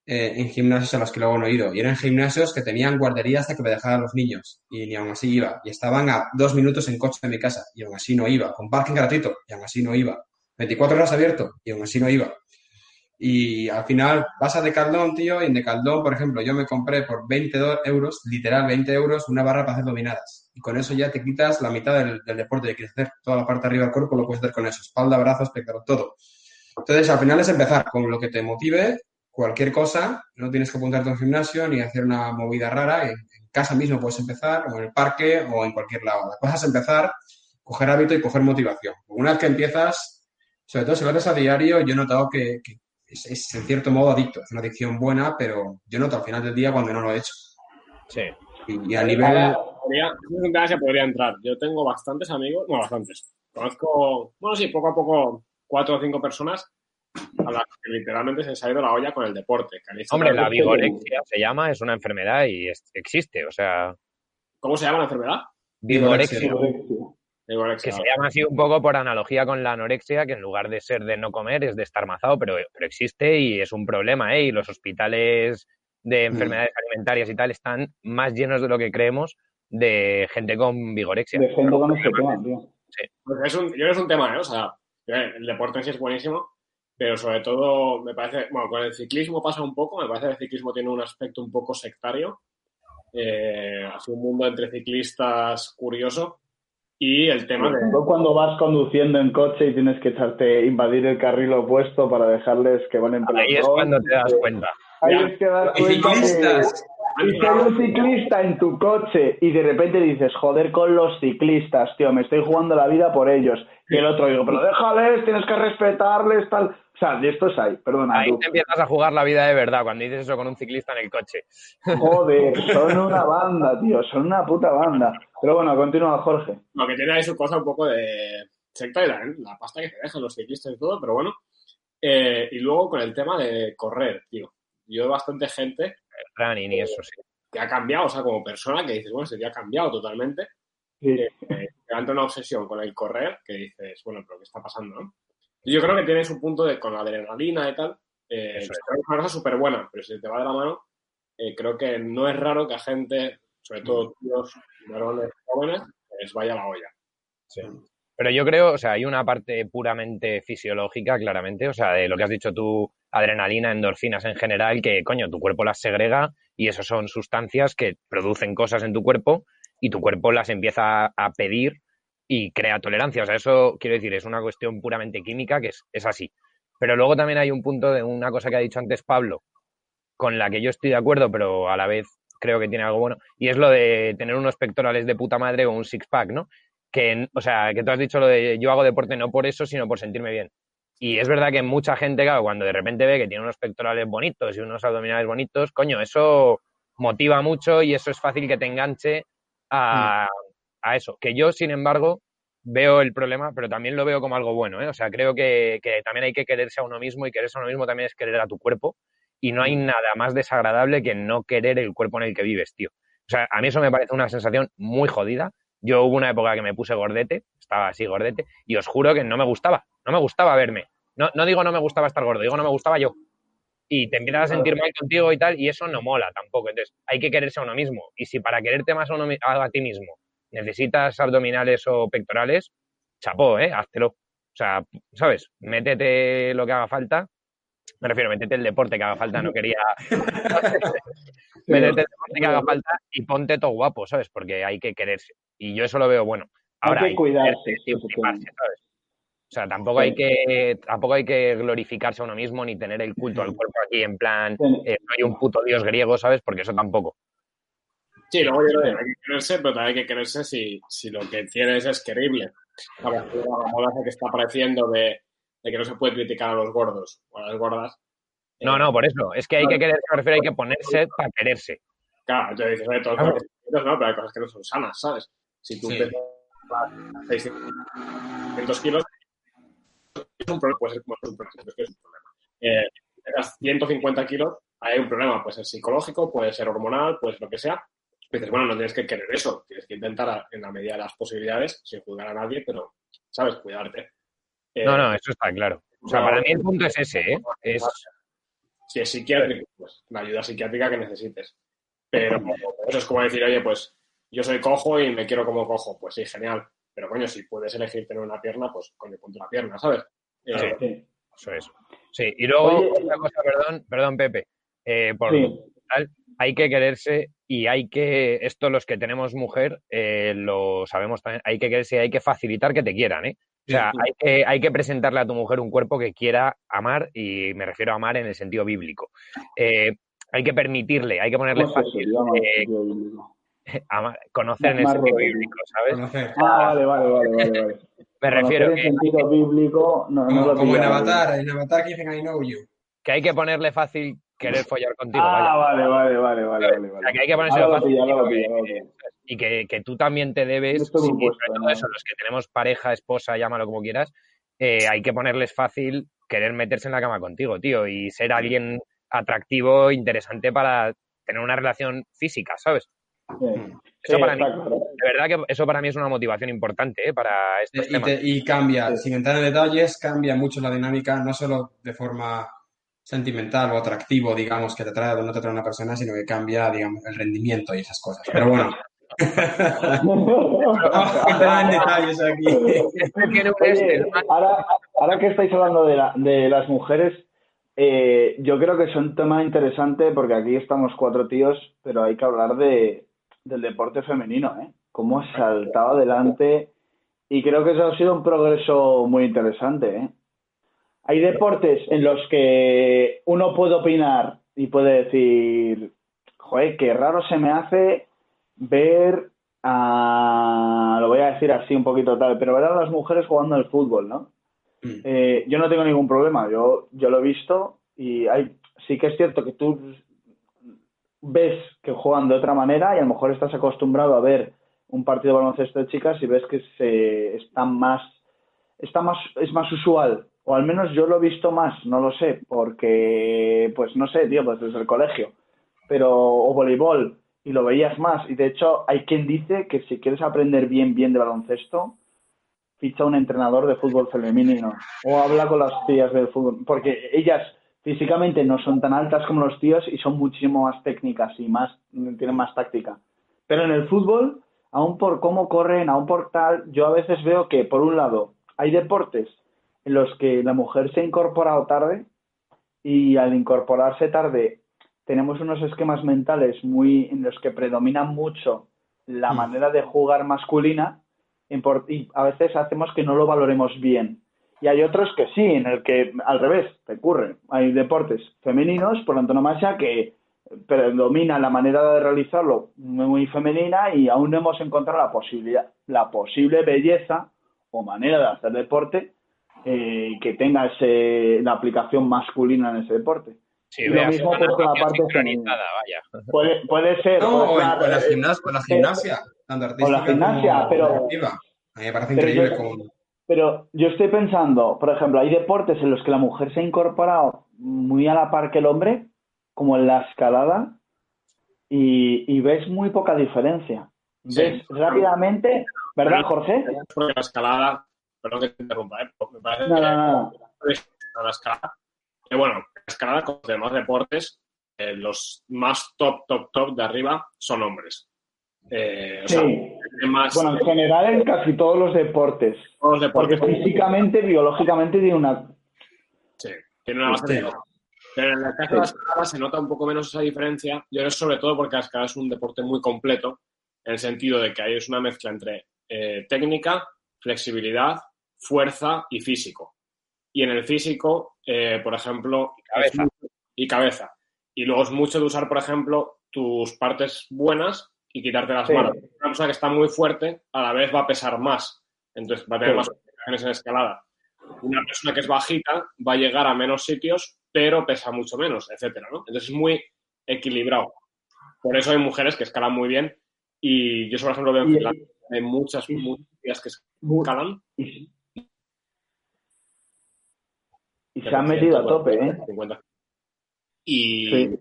eh, en gimnasios a los que luego no he ido. Y eran gimnasios que tenían guardería hasta que me dejaban los niños. Y ni aún así iba. Y estaban a dos minutos en coche de mi casa. Y aún así no iba. Con parking gratuito. Y aún así no iba. 24 horas abierto. Y aún así no iba. Y al final vas a Decathlon, tío, y en Decathlon, por ejemplo, yo me compré por 20 euros, literal 20 euros, una barra para hacer dominadas. Y con eso ya te quitas la mitad del, deporte que quieres hacer. Toda la parte de arriba del cuerpo lo puedes hacer con eso. Espalda, brazos, pectoral, todo. Entonces, al final es empezar con lo que te motive, cualquier cosa. No tienes que apuntarte a un gimnasio ni hacer una movida rara. En, casa mismo puedes empezar, o en el parque, o en cualquier lado. La cosa es empezar, coger hábito y coger motivación. Una vez que empiezas, sobre todo si lo haces a diario, yo he notado que es, en cierto modo adicto. Es una adicción buena, pero yo noto al final del día cuando no lo he hecho. Sí. Y, a nivel... Podría, se podría entrar. Yo tengo bastantes amigos, no bastantes. Conozco, bueno, sí, poco a poco, cuatro o cinco personas a las que literalmente se les ha ido la olla con el deporte. Hombre, la vigorexia se llama, es una enfermedad y existe, o sea... ¿Cómo se llama la enfermedad? Vigorexia que se llama así un poco por analogía con la anorexia, que en lugar de ser de no comer es de estar mazado, pero, pero existe y es un problema, ¿eh? Y los hospitales de mm. enfermedades alimentarias y tal están más llenos de lo que creemos de gente con vigorexia. De gente con este tema, tío. Sí. Pues es un, yo creo es un tema, ¿eh? O sea, el deporte en sí es buenísimo, pero sobre todo me parece, bueno, con el ciclismo pasa un poco, me parece que el ciclismo tiene un aspecto un poco sectario, eh, así un mundo entre ciclistas curioso, y el tema de... Cuando vas conduciendo en coche y tienes que echarte, invadir el carril opuesto para dejarles que van en pelotón. Ahí es cuando te das cuenta. Ahí es que das cuenta ciclistas. Y si hay un ciclista en tu coche y de repente dices, joder con los ciclistas, tío, me estoy jugando la vida por ellos. Y el otro digo, pero déjales, tienes que respetarles, tal. O sea, de esto es ahí, perdona. Ahí te empiezas a jugar la vida de verdad cuando dices eso con un ciclista en el coche. Joder, son una banda, tío, son una puta banda. Pero bueno, continúa, Jorge. Lo que tiene ahí su cosa un poco de secta y la, la pasta que se dejan los ciclistas y todo, pero bueno. Eh, y luego con el tema de correr, tío. Yo veo bastante gente. running y eso, sí. Que ha cambiado, o sea, como persona que dices, bueno, se te ha cambiado totalmente. Sí. Eh, eh, una obsesión con el correr que dices, bueno, pero ¿qué está pasando, no? Yo creo que tiene su punto de con la adrenalina y tal. Eh, es una cosa súper buena, pero si te va de la mano, eh, creo que no es raro que a gente, sobre todo tíos, varones jóvenes, les vaya la olla. Sí. Pero yo creo, o sea, hay una parte puramente fisiológica, claramente, o sea, de lo que has dicho tú, adrenalina, endorfinas en general, que, coño, tu cuerpo las segrega y eso son sustancias que producen cosas en tu cuerpo y tu cuerpo las empieza a pedir y crea tolerancia. O sea, eso quiero decir, es una cuestión puramente química que es, es así. Pero luego también hay un punto de una cosa que ha dicho antes Pablo, con la que yo estoy de acuerdo, pero a la vez creo que tiene algo bueno, y es lo de tener unos pectorales de puta madre o un six-pack, ¿no? Que, o sea, que tú has dicho lo de yo hago deporte no por eso, sino por sentirme bien. Y es verdad que mucha gente, claro, cuando de repente ve que tiene unos pectorales bonitos y unos abdominales bonitos, coño, eso motiva mucho y eso es fácil que te enganche a, a eso. Que yo, sin embargo, veo el problema, pero también lo veo como algo bueno. ¿eh? O sea, creo que, también hay que quererse a uno mismo y quererse a uno mismo también es querer a tu cuerpo. Y no hay mm. nada más desagradable que no querer el cuerpo en el que vives, tío. O sea, a mí eso me parece una sensación muy jodida. Yo hubo una época que me puse gordete, estaba así gordete, y os juro que no me gustaba, no me gustaba verme. No, no digo no me gustaba estar gordo, digo no me gustaba yo. Y te empiezas a sentir mal contigo y tal, y eso no mola tampoco. Entonces, hay que quererse a uno mismo. Y si para quererte más a, uno, a ti mismo necesitas abdominales o pectorales, chapó, ¿eh? Háztelo. O sea, ¿sabes? Métete lo que haga falta. Me refiero, métete el deporte que haga falta, no quería. métete el deporte que haga falta y ponte todo guapo, ¿sabes? Porque hay que quererse. Y yo eso lo veo bueno. Ahora, hay que cuidarse. sin fliparse, ¿sabes? O sea, tampoco hay que tampoco hay que glorificarse a uno mismo ni tener el culto al cuerpo aquí en plan, Sí. eh, soy un puto dios griego, ¿sabes? Porque eso tampoco. Sí, luego yo creo que hay que quererse, pero también hay que quererse si, si lo que tienes es querible. Vamos, la moda que está apareciendo de, de que no se puede criticar a los gordos o a las gordas. No, Eh, no, por eso. Es que hay que quererse, me refiero, hay que ponerse para quererse. Claro, yo dices, oye, todos Claro. los no, pero hay cosas que no son sanas, ¿sabes? Si tú Sí. 600 kilos, es un problema, puede ser como un problema, es que es un problema. Eh, si pesas 150 kilos, hay un problema, puede ser psicológico, puede ser hormonal, puede ser lo que sea. Y dices, bueno, no tienes que querer eso, tienes que intentar, en la medida de las posibilidades, sin juzgar a nadie, pero, ¿sabes? Cuidarte. Eh, No, no, eso está claro. O sea, no, para mí el punto es ese, ¿eh? Es, Si es psiquiátrico, pues la ayuda psiquiátrica que necesites. Pero eso es como decir, oye, pues yo soy cojo y me quiero como cojo. Pues sí, genial. Pero coño, si puedes elegir tener una pierna, pues coño, ponte una pierna, ¿sabes? Eh, Sí. Sí. eso es. Sí, y luego, Oye, otra cosa, perdón, perdón, Pepe. eh, por Sí. tal, hay que quererse y hay que, esto los que tenemos mujer, eh, lo sabemos también, hay que quererse y hay que facilitar que te quieran, ¿eh? O sea, hay que, hay que presentarle a tu mujer un cuerpo que quiera amar, y me refiero a amar en el sentido bíblico. Eh, hay que permitirle, hay que ponerle ¿Cómo se fácil llama conocer en el sentido bíblico, ¿sabes? Conocer. Ah, vale, vale, vale, vale. vale. Me refiero que, en sentido bíblico, no, no Como, lo como en. Avatar, en Avatar que dicen I know you. que hay que ponerle fácil querer follar contigo, Ah, vale, vale, vale, vale, vale. O vale. sea, que hay que ponerse fácil eh, y que, que tú también te debes, No sobre ¿no? todo eso, los que tenemos pareja, esposa, llámalo como quieras, eh, hay que ponerles fácil querer meterse en la cama contigo, tío, y ser alguien atractivo, interesante para tener una relación física, ¿sabes? Sí. Eso para mí, de verdad que eso para mí es una motivación importante, ¿eh? para estos Y, temas. te- y cambia, sin entrar en detalles, cambia mucho la dinámica, no solo de forma sentimental o atractivo, digamos, que te trae o no te trae una persona, sino que cambia, digamos, el rendimiento y esas cosas. Pero bueno, vamos a entrar en detalles aquí. Oye, ahora, ahora que estáis hablando de, la- de las mujeres, eh, yo creo que es un tema interesante porque aquí estamos cuatro tíos, pero hay que hablar de, del deporte femenino, ¿eh? Cómo ha saltado adelante y creo que eso ha sido un progreso muy interesante, ¿eh? Hay deportes en los que uno puede opinar y puede decir, joder, qué raro se me hace ver a, lo voy a decir así un poquito tal, pero ver a las mujeres jugando al fútbol, ¿no? Mm. Eh, yo no tengo ningún problema, yo, yo lo he visto y hay, sí que es cierto que tú ves que juegan de otra manera y a lo mejor estás acostumbrado a ver un partido de baloncesto de chicas y ves que se está más, está más, es más usual, o al menos yo lo he visto más, no lo sé, porque, pues no sé, tío, pues desde el colegio, pero, o voleibol, y lo veías más, y de hecho hay quien dice que si quieres aprender bien, bien de baloncesto, ficha un entrenador de fútbol femenino o habla con las tías del fútbol, porque ellas físicamente no son tan altas como los tíos y son muchísimo más técnicas y más tienen más táctica. Pero en el fútbol, aún por cómo corren, aún por tal, yo a veces veo que por un lado hay deportes en los que la mujer se ha incorporado tarde y al incorporarse tarde tenemos unos esquemas mentales muy en los que predomina mucho la Mm. manera de jugar masculina y a veces hacemos que no lo valoremos bien. Y hay otros que sí, en el que al revés, te ocurre. Hay deportes femeninos por antonomasia que predomina la manera de realizarlo muy femenina y aún no hemos encontrado la posibilidad, la posible belleza o manera de hacer deporte eh, que tenga ese, la aplicación masculina en ese deporte. Sí, y lo mismo con la parte femenina. vaya. Puede, puede ser. No, puede o en, o la eh, gimnasia, o en la gimnasia, tanto artística gimnasia, como pero- deportiva. A mí me parece increíble yo- como... Pero yo estoy pensando, por ejemplo, hay deportes en los que la mujer se ha incorporado muy a la par que el hombre, como en la escalada, y, y ves muy poca diferencia. Sí. Ves rápidamente, ¿verdad, Jorge? Porque la escalada, perdón que te interrumpa, ¿eh? me parece Nada, que nada. la escalada, que bueno, la escalada con los demás deportes, eh, los más top, top, top de arriba son hombres. Eh, o Sí. Más Bueno, en general en casi todos los deportes. todos los Porque deportes físicamente, biológicamente tiene una... sí, tienen una base. Pero en el caso de la escalada se nota un poco menos esa diferencia. Yo creo sobre todo porque la escalada es un deporte muy completo, en el sentido de que ahí es una mezcla entre eh, técnica, flexibilidad, fuerza y físico. Y en el físico, eh, por ejemplo, cabeza. y cabeza. Y luego es mucho de usar, por ejemplo, tus partes buenas y quitarte las Sí. manos. Una persona que está muy fuerte a la vez va a pesar más. Entonces va a tener Sí. más complicaciones en escalada. Una persona que es bajita va a llegar a menos sitios, pero pesa mucho menos, etcétera, ¿no? Entonces es muy equilibrado. Por eso hay mujeres que escalan muy bien y yo, por ejemplo, veo en Finlandia hay muchas, muchas que escalan. Y, y se han metido a tope, ¿eh? 50. Y, Sí.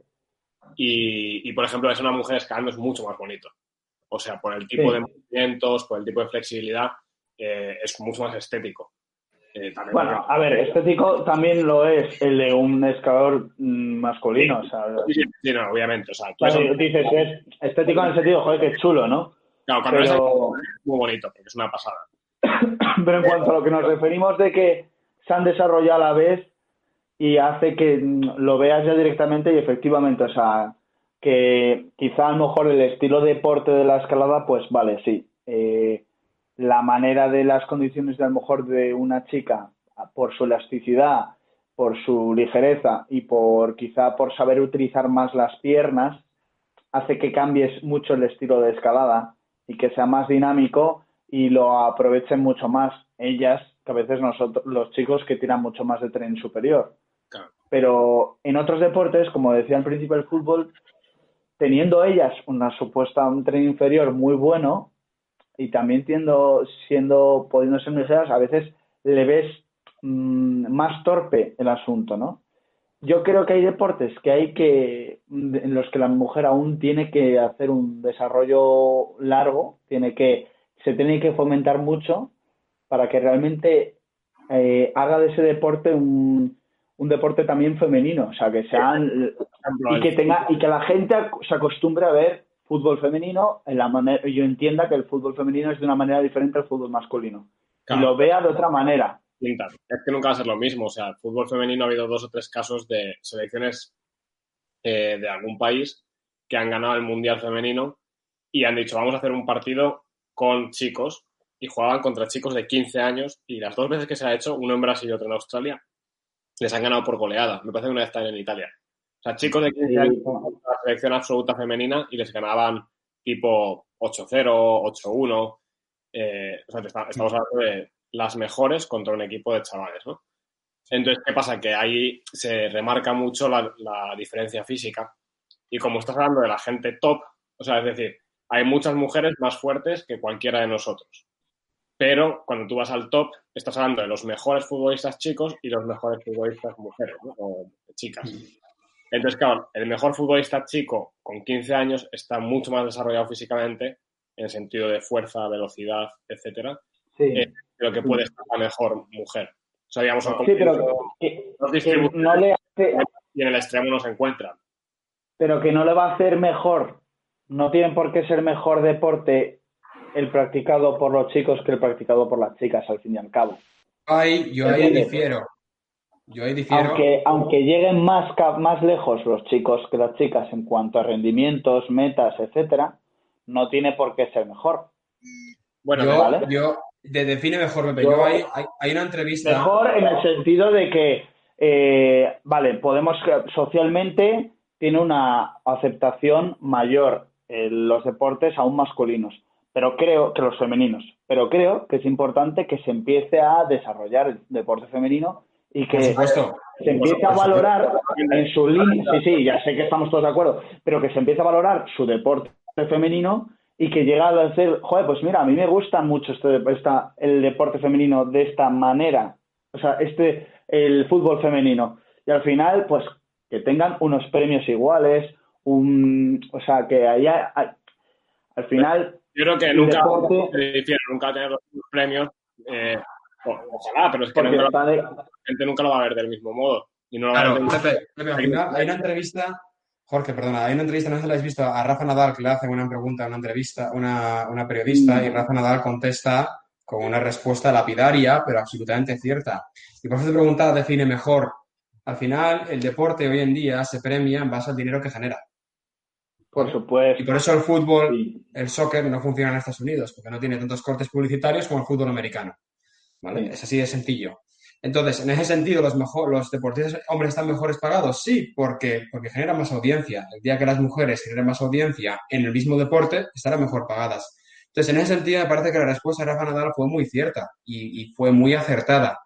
Y, y, por ejemplo, es una mujer escalando es mucho más bonito. O sea, por el tipo Sí. de movimientos, por el tipo de flexibilidad, eh, es mucho más estético. Eh, Bueno, a ver, estético también lo es el de un escalador mm, masculino. O sea, Sí, sí, sí, no, obviamente. O sea, tú claro, dices que es estético en el sentido, joder, que es chulo, ¿no? claro, cuando ves Pero, es muy bonito, porque es una pasada. pero en cuanto a lo que nos referimos de que se han desarrollado a la vez y hace que mm, lo veas ya directamente y efectivamente, o sea, que quizá a lo mejor el estilo de deporte de la escalada, pues vale, sí. Eh, la manera de las condiciones de a lo mejor de una chica por su elasticidad, por su ligereza y por quizá por saber utilizar más las piernas, hace que cambies mucho el estilo de escalada y que sea más dinámico y lo aprovechen mucho más ellas que a veces nosotros, los chicos que tiran mucho más de tren superior. Pero en otros deportes, como decía al principio el fútbol, teniendo ellas una supuesta un tren inferior muy bueno y también tiendo, siendo pudiendo ser ligeras, a veces le ves mm, más torpe el asunto, ¿no? Yo creo que hay deportes que hay que en los que la mujer aún tiene que hacer un desarrollo largo, tiene que se tiene que fomentar mucho para que realmente eh, haga de ese deporte un, un deporte también femenino, o sea, que sean y que tenga y que la gente se acostumbre a ver fútbol femenino en la manera yo entienda que el fútbol femenino es de una manera diferente al fútbol masculino Claro. y lo vea de otra manera. Es que nunca va a ser lo mismo. O sea, el fútbol femenino ha habido dos o tres casos de selecciones eh, de algún país que han ganado el Mundial Femenino y han dicho, vamos a hacer un partido con chicos y jugaban contra chicos de 15 años y las dos veces que se ha hecho, uno en Brasil y otro en Australia, les han ganado por goleada. Me parece que una vez también en Italia. O sea, chicos de 15 años la selección absoluta femenina y les ganaban tipo 8-0, 8-1. Eh, o sea, estamos hablando de las mejores contra un equipo de chavales, ¿no? Entonces, ¿qué pasa? Que ahí se remarca mucho la, la diferencia física. Y como estás hablando de la gente top, o sea, es decir, hay muchas mujeres más fuertes que cualquiera de nosotros. Pero cuando tú vas al top, estás hablando de los mejores futbolistas chicos y los mejores futbolistas mujeres, ¿no? O chicas. Entonces, claro, el mejor futbolista chico con 15 años está mucho más desarrollado físicamente en el sentido de fuerza, velocidad, etcétera, sí, Eh, de lo que puede estar la mejor mujer. O sea, digamos, sí pero que, no le hace y en el extremo no se encuentran. pero que no le va a hacer mejor no tiene por qué ser mejor deporte el practicado por los chicos que el practicado por las chicas al fin y al cabo Ahí, yo ahí difiero. Yo ahí difiero. aunque aunque lleguen más más lejos los chicos que las chicas en cuanto a rendimientos metas etcétera no tiene por qué ser mejor Bueno, yo, ¿vale? yo, de- define mejor, Pepe. Yo- Yo, hay, hay, hay una entrevista. Mejor en el sentido de que, eh, vale, podemos, socialmente tiene una aceptación mayor en los deportes aún masculinos, pero creo que los femeninos, pero creo que es importante que se empiece a desarrollar el deporte femenino y que supuesto. se empiece a valorar en su línea, sí, sí, ya sé que estamos todos de acuerdo, pero que se empiece a valorar su deporte femenino y que llegue a decir, joder, pues mira, a mí me gusta mucho este, esta, el deporte femenino de esta manera, o sea, este, el fútbol femenino. Y al final, pues, que tengan unos premios iguales, un, o sea, que haya, al final, yo creo que nunca deporte- se difiere, nunca va a tener los premios. eh, o- ojalá, pero es que nunca lo- de- la gente nunca lo va a ver del mismo modo. Y no lo va a Claro, mismo Pepe, Pepe, al final hay una entrevista, Jorge, perdona, hay una entrevista, no sé si la habéis visto, a Rafa Nadal que le hace una pregunta a una entrevista, una, una periodista, Mm. y Rafa Nadal contesta con una respuesta lapidaria, pero absolutamente cierta. Y por eso te preguntaba, define mejor al final el deporte hoy en día se premia en base al dinero que genera. Por supuesto. Y por eso el fútbol, Sí. el soccer no funciona en Estados Unidos, porque no tiene tantos cortes publicitarios como el fútbol americano. ¿Vale? Sí. Es así de sencillo. Entonces, en ese sentido, los, mejor, los deportistas hombres están mejores pagados, sí, porque, porque generan más audiencia. El día que las mujeres generen más audiencia en el mismo deporte, estarán mejor pagadas. Entonces, en ese sentido, me parece que la respuesta de Rafa Nadal fue muy cierta y, y fue muy acertada.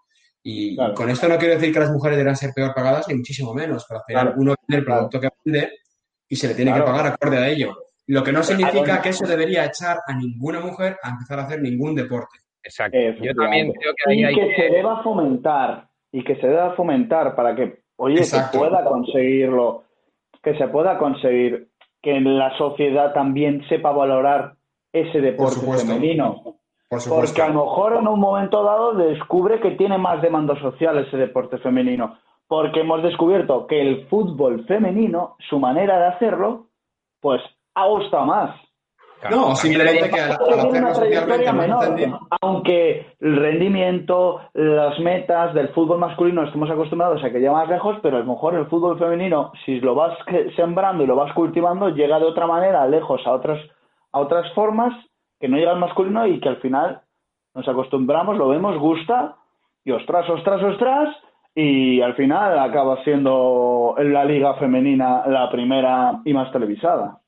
Y, Claro. con esto no quiero decir que las mujeres deberán ser peor pagadas, ni muchísimo menos, pero al final Claro. uno vende el producto que vende y se le tiene Claro. que pagar acorde a ello. Lo que no significa que eso debería echar a ninguna mujer a empezar a hacer ningún deporte. Exacto. Yo también creo que ahí y hay que que... se deba fomentar y que se deba fomentar para que oye Exacto. que pueda conseguirlo que se pueda conseguir que la sociedad también sepa valorar ese deporte femenino Por porque a lo mejor en un momento dado descubre que tiene más demanda social ese deporte femenino porque hemos descubierto que el fútbol femenino su manera de hacerlo pues ha gustado más. Claro, No, simplemente que al, hacerlo socialmente menor, entendido- aunque el rendimiento, las metas del fútbol masculino estamos acostumbrados a que llegue más lejos, pero a lo mejor el fútbol femenino, si lo vas sembrando y lo vas cultivando, llega de otra manera lejos a otras, a otras formas que no llega al masculino y que al final nos acostumbramos, lo vemos, gusta y ostras, ostras, ostras y al final acaba siendo la liga femenina la primera y más televisada.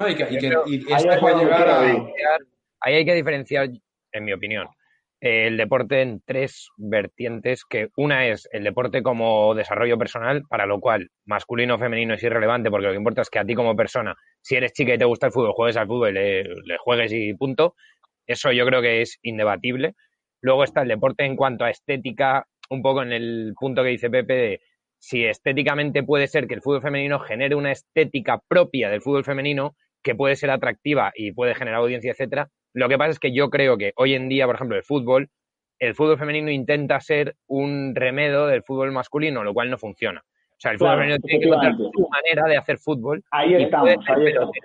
No, y que, y que- Yo y Ahí esto es puede donde llegar quiero a... ir. diferenciar- ahí hay que diferenciar, en mi opinión, el deporte en tres vertientes, que una es el deporte como desarrollo personal, para lo cual masculino o femenino es irrelevante, porque lo que importa es que a ti como persona, si eres chica y te gusta el fútbol, juegues al fútbol, le, le juegues y punto. Eso yo creo que es indebatible. Luego está el deporte en cuanto a estética, un poco en el punto que dice Pepe de si estéticamente puede ser que el fútbol femenino genere una estética propia del fútbol femenino que puede ser atractiva y puede generar audiencia, etcétera. Lo que pasa es que yo creo que hoy en día, por ejemplo, el fútbol, el fútbol femenino intenta ser un remedo del fútbol masculino, lo cual no funciona. O sea, el fútbol femenino tiene que encontrar su manera de hacer fútbol Ahí estamos, ahí estamos.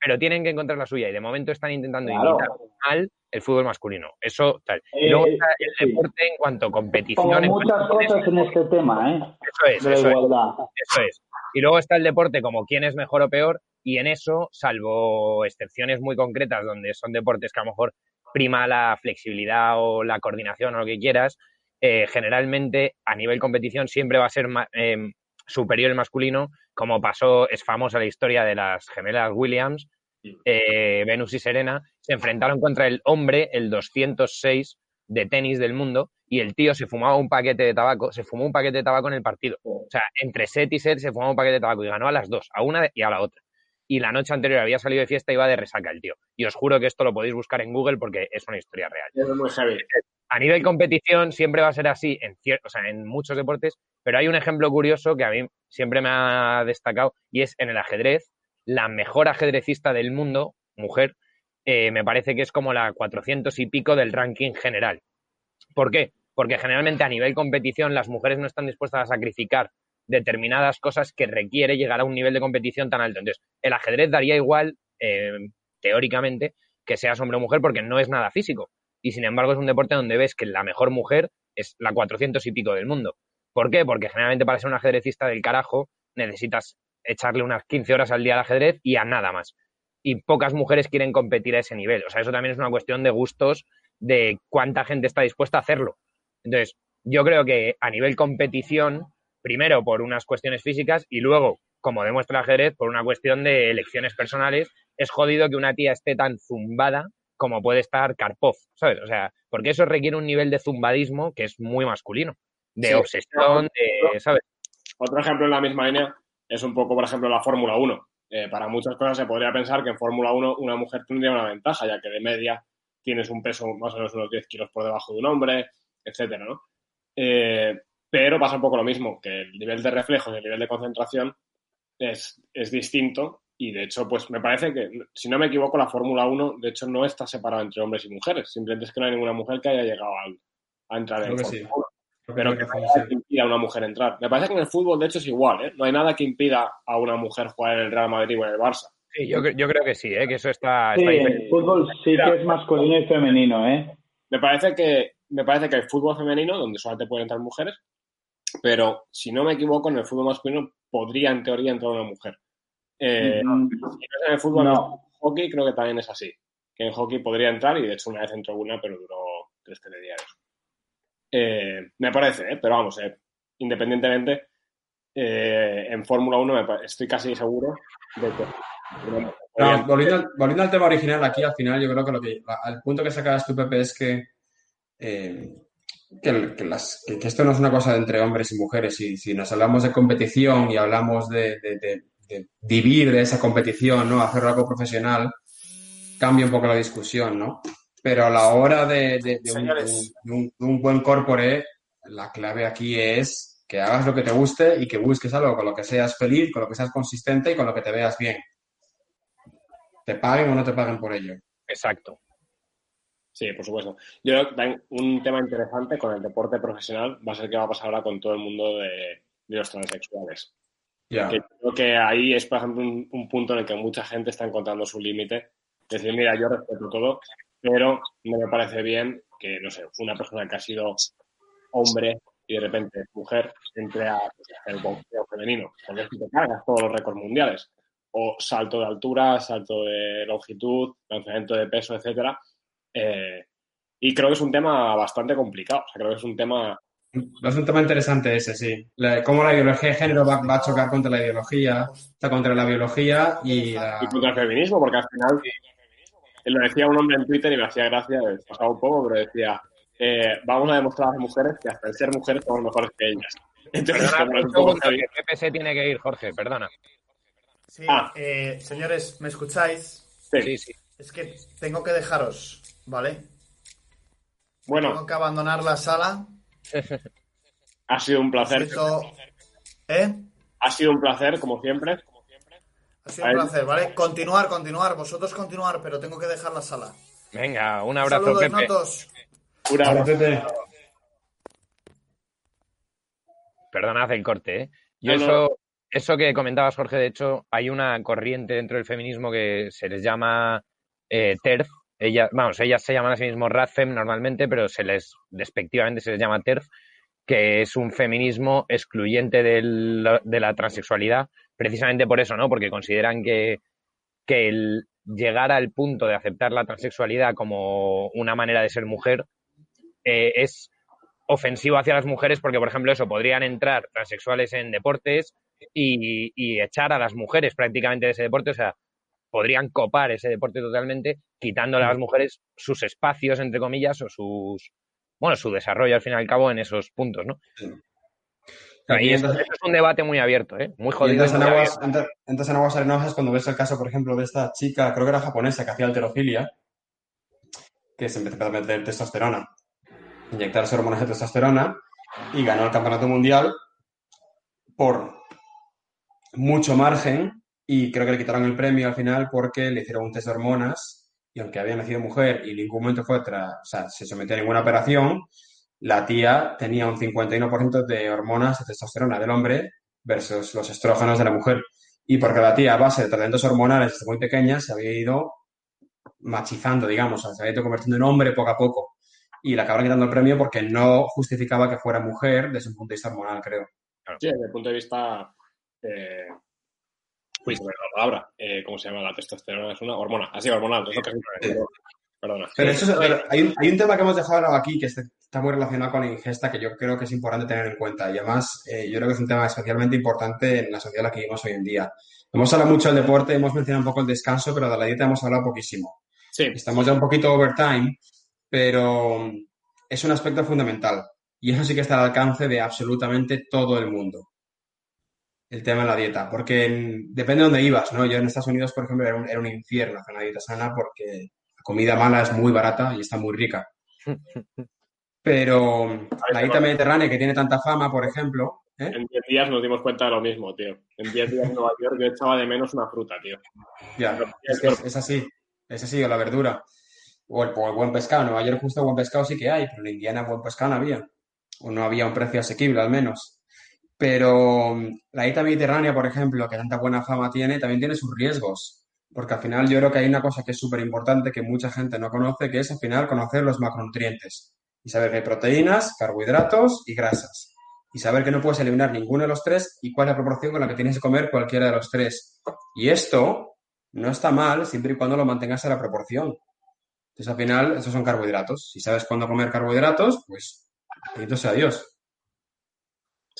Pero tienen que encontrar la suya y de momento están intentando Claro. imitar mal el fútbol masculino. Eso tal. Y Eh, luego está el sí. deporte en cuanto a competición. Como muchas cosas en este tema, ¿eh? Eso es, De eso es. igualdad. Eso es. Y luego está el deporte como quién es mejor o peor, y en eso, salvo excepciones muy concretas donde son deportes que a lo mejor prima la flexibilidad o la coordinación o lo que quieras, eh, generalmente a nivel competición siempre va a ser ma- em, superior el masculino, como pasó, es famosa la historia de las gemelas Williams, eh, Venus y Serena, se enfrentaron contra el hombre, el 206 de tenis del mundo, y el tío se fumaba un paquete de tabaco, se fumó un paquete de tabaco en el partido. O sea, entre set y set se fumaba un paquete de tabaco y ganó a las dos, a una y a la otra. Y la noche anterior había salido de fiesta y iba de resaca el tío. Y os juro que esto lo podéis buscar en Google porque es una historia real. A nivel competición siempre va a ser así en, cier- o sea, en muchos deportes, pero hay un ejemplo curioso que a mí siempre me ha destacado y es en el ajedrez. La mejor ajedrecista del mundo, mujer, eh, me parece que es como la 400 y pico del ranking general. ¿Por qué? Porque generalmente a nivel competición las mujeres no están dispuestas a sacrificar determinadas cosas que requiere llegar a un nivel de competición tan alto. Entonces, el ajedrez daría igual, eh, teóricamente, que seas hombre o mujer porque no es nada físico. Y sin embargo es un deporte donde ves que la mejor mujer es la 400 y pico del mundo. ¿Por qué? Porque generalmente para ser un ajedrecista del carajo necesitas echarle unas 15 horas al día al ajedrez y a nada más. Y pocas mujeres quieren competir a ese nivel. O sea, eso también es una cuestión de gustos, de cuánta gente está dispuesta a hacerlo. Entonces, yo creo que a nivel competición, primero por unas cuestiones físicas y luego, como demuestra el ajedrez, por una cuestión de elecciones personales, es jodido que una tía esté tan zumbada como puede estar Karpov, ¿sabes? O sea, porque eso requiere un nivel de zumbadismo que es muy masculino, de Sí. obsesión, de, ¿sabes? Otro ejemplo en la misma línea es un poco, por ejemplo, la Fórmula 1. Eh, para muchas cosas se podría pensar que en Fórmula 1 una mujer tendría una ventaja, ya que de media tienes un peso más o menos unos 10 kilos por debajo de un hombre, etcétera, ¿no? Eh, pero pasa un poco lo mismo, que el nivel de reflejos y el nivel de concentración es, es distinto y de hecho, pues me parece que, si no me equivoco, la Fórmula 1 de hecho no está separada entre hombres y mujeres, simplemente es que no hay ninguna mujer que haya llegado al- a, entrar Creo en que Fórmula sí. 1 Creo pero que que no hay sí. nada que impida a una mujer entrar. Me parece que en el fútbol, de hecho, es igual, ¿eh? No hay nada que impida a una mujer jugar en el Real Madrid o en el Barça. Sí, yo, yo creo que sí, ¿eh? que eso está, Sí, está el fútbol sí que es masculino y femenino, ¿eh? Me parece que, me parece que el fútbol femenino, donde solamente pueden entrar mujeres, pero si no me equivoco, en el fútbol masculino podría en teoría entrar una mujer. Eh, Mm, si no es en el fútbol, No. en el hockey creo que también es así. Que en hockey podría entrar y de hecho una vez entró una, pero duró tres telediarios. Eh, me parece, ¿eh? pero vamos, eh, independientemente, eh, en Fórmula 1 me pa- estoy casi seguro de que. No, volviendo, al, volviendo al tema original, aquí al final yo creo que lo que al punto que sacabas tú, Pepe, es que, eh, que, las, que- esto no es una cosa de entre hombres y mujeres. Y si nos hablamos de competición y hablamos de, de- de- de vivir de esa competición, ¿no? Hacer algo profesional, cambia un poco la discusión, ¿no? Pero a la hora de, un, un buen corpore, la clave aquí es que hagas lo que te guste y que busques algo con lo que seas feliz, con lo que seas consistente y con lo que te veas bien te paguen o no te paguen por ello. Exacto. Sí, por supuesto. Yo creo que también un tema interesante con el deporte profesional va a ser qué va a pasar ahora con todo el mundo de, de los transexuales. Ya. Que creo que ahí es, por ejemplo, un, un punto en el que mucha gente está encontrando su límite. Decir, mira, yo respeto todo, pero no me parece bien que, no sé, una persona que ha sido hombre y de repente mujer entre a pues, hacer boxeo femenino. Porque es que te cargas todos los récords mundiales. O salto de altura, salto de longitud, lanzamiento de peso, etcétera. Eh, y creo que es un tema bastante complicado. O sea, creo que es un tema Es un tema interesante ese, sí. La- cómo la ideología de género va, va a chocar contra la ideología, o sea, contra la biología y la... y contra el feminismo, porque al final lo decía un hombre en Twitter y me hacía gracia, he pasado un poco, pero decía, eh, vamos a demostrar a las mujeres que hasta el ser mujeres somos mejores que ellas. Entonces, Perdona, como tiene que ir, Jorge, perdona. Sí, Ah. eh, señores, ¿me escucháis? Sí. Sí, sí. Es que tengo que dejaros, ¿vale? Tengo Bueno, que abandonar la sala. ha sido un placer. ¿Eh? Ha sido un placer, como siempre. Ha sido un placer, ¿vale? Continuar, continuar, vosotros continuar, pero tengo que dejar la sala. Venga, un abrazo, Saludos, Pepe. notos. Un abrazo. Pepe. Perdonad el corte, ¿eh? Yo No, no. eso, eso que comentabas, Jorge, de hecho, hay una corriente dentro del feminismo que se les llama eh, TERF. Ella, vamos, ellas se llaman a sí mismos RADFEM normalmente, pero se les, despectivamente se les llama TERF, que es un feminismo excluyente del- de la transexualidad, precisamente por eso, ¿no? Porque consideran que, que el llegar al punto de aceptar la transexualidad como una manera de ser mujer eh, es ofensivo hacia las mujeres porque, por ejemplo, eso, podrían entrar transexuales en deportes y, y echar a las mujeres prácticamente de ese deporte, o sea, podrían copar ese deporte totalmente, quitándole a las mujeres sus espacios, entre comillas, o sus, bueno, su desarrollo al fin y al cabo en esos puntos, ¿no? Y eso, entonces- eso es un debate muy abierto, ¿eh? Muy jodido. entras en, aguas, entras en aguas arenosas cuando ves el caso, por ejemplo, de esta chica, creo que era japonesa, que hacía alterofilia, que se empezó a meter testosterona, inyectarse hormonas de testosterona y ganó el campeonato mundial por mucho margen y creo que le quitaron el premio al final porque le hicieron un test de hormonas y aunque había nacido mujer y en ningún momento fue tra- o sea, se sometió a ninguna operación, la tía tenía un 51% de hormonas de testosterona del hombre versus los estrógenos de la mujer. Y porque la tía, a base de tratamientos hormonales desde muy pequeña, se había ido machizando, digamos, se había ido convirtiendo en hombre poco a poco. Y le acabaron quitando el premio porque no justificaba que fuera mujer desde un punto de vista hormonal, creo. Sí, desde el punto de vista. Eh, uy, se me la palabra. Eh, ¿Cómo se llama? La testosterona es una hormona. Así, hormonal. que Sí. Perdona. Pero eso es- hay, un, hay un tema que hemos dejado aquí que está, está muy relacionado con la ingesta que yo creo que es importante tener en cuenta. Y además, eh, yo creo que es un tema especialmente importante en la sociedad en la que vivimos hoy en día. Hemos hablado mucho del deporte, hemos mencionado un poco el descanso, pero de la dieta hemos hablado poquísimo. Sí, Estamos ya un poquito overtime, pero es un aspecto fundamental. Y eso sí que está al alcance de absolutamente todo el mundo. El tema de la dieta. Porque en- depende de dónde ibas, ¿no? Yo en Estados Unidos, por ejemplo, era un, era un infierno hacer una dieta sana porque la comida mala es muy barata y está muy rica. Pero la dieta mediterránea que tiene tanta fama, por ejemplo, ¿eh? en 10 días nos dimos cuenta de lo mismo, tío. En 10 días en Nueva York yo echaba de menos una fruta, tío. Ya, es que es, es así, es así, o la verdura. O el, o el buen pescado. En Nueva York justo buen pescado sí que hay, pero en Indiana buen pescado no había. O no había un precio asequible, al menos. Pero mm, la dieta mediterránea, por ejemplo, que tanta buena fama tiene, también tiene sus riesgos. Porque al final yo creo que hay una cosa que es súper importante que mucha gente no conoce, que es al final conocer los macronutrientes. Y saber que hay proteínas, carbohidratos y grasas. y saber que no puedes eliminar ninguno de los tres y cuál es la proporción con la que tienes que comer cualquiera de los tres. Y esto no está mal siempre y cuando lo mantengas a la proporción. Entonces, al final, esos son carbohidratos. Si sabes cuándo comer carbohidratos, pues bendito sea Dios.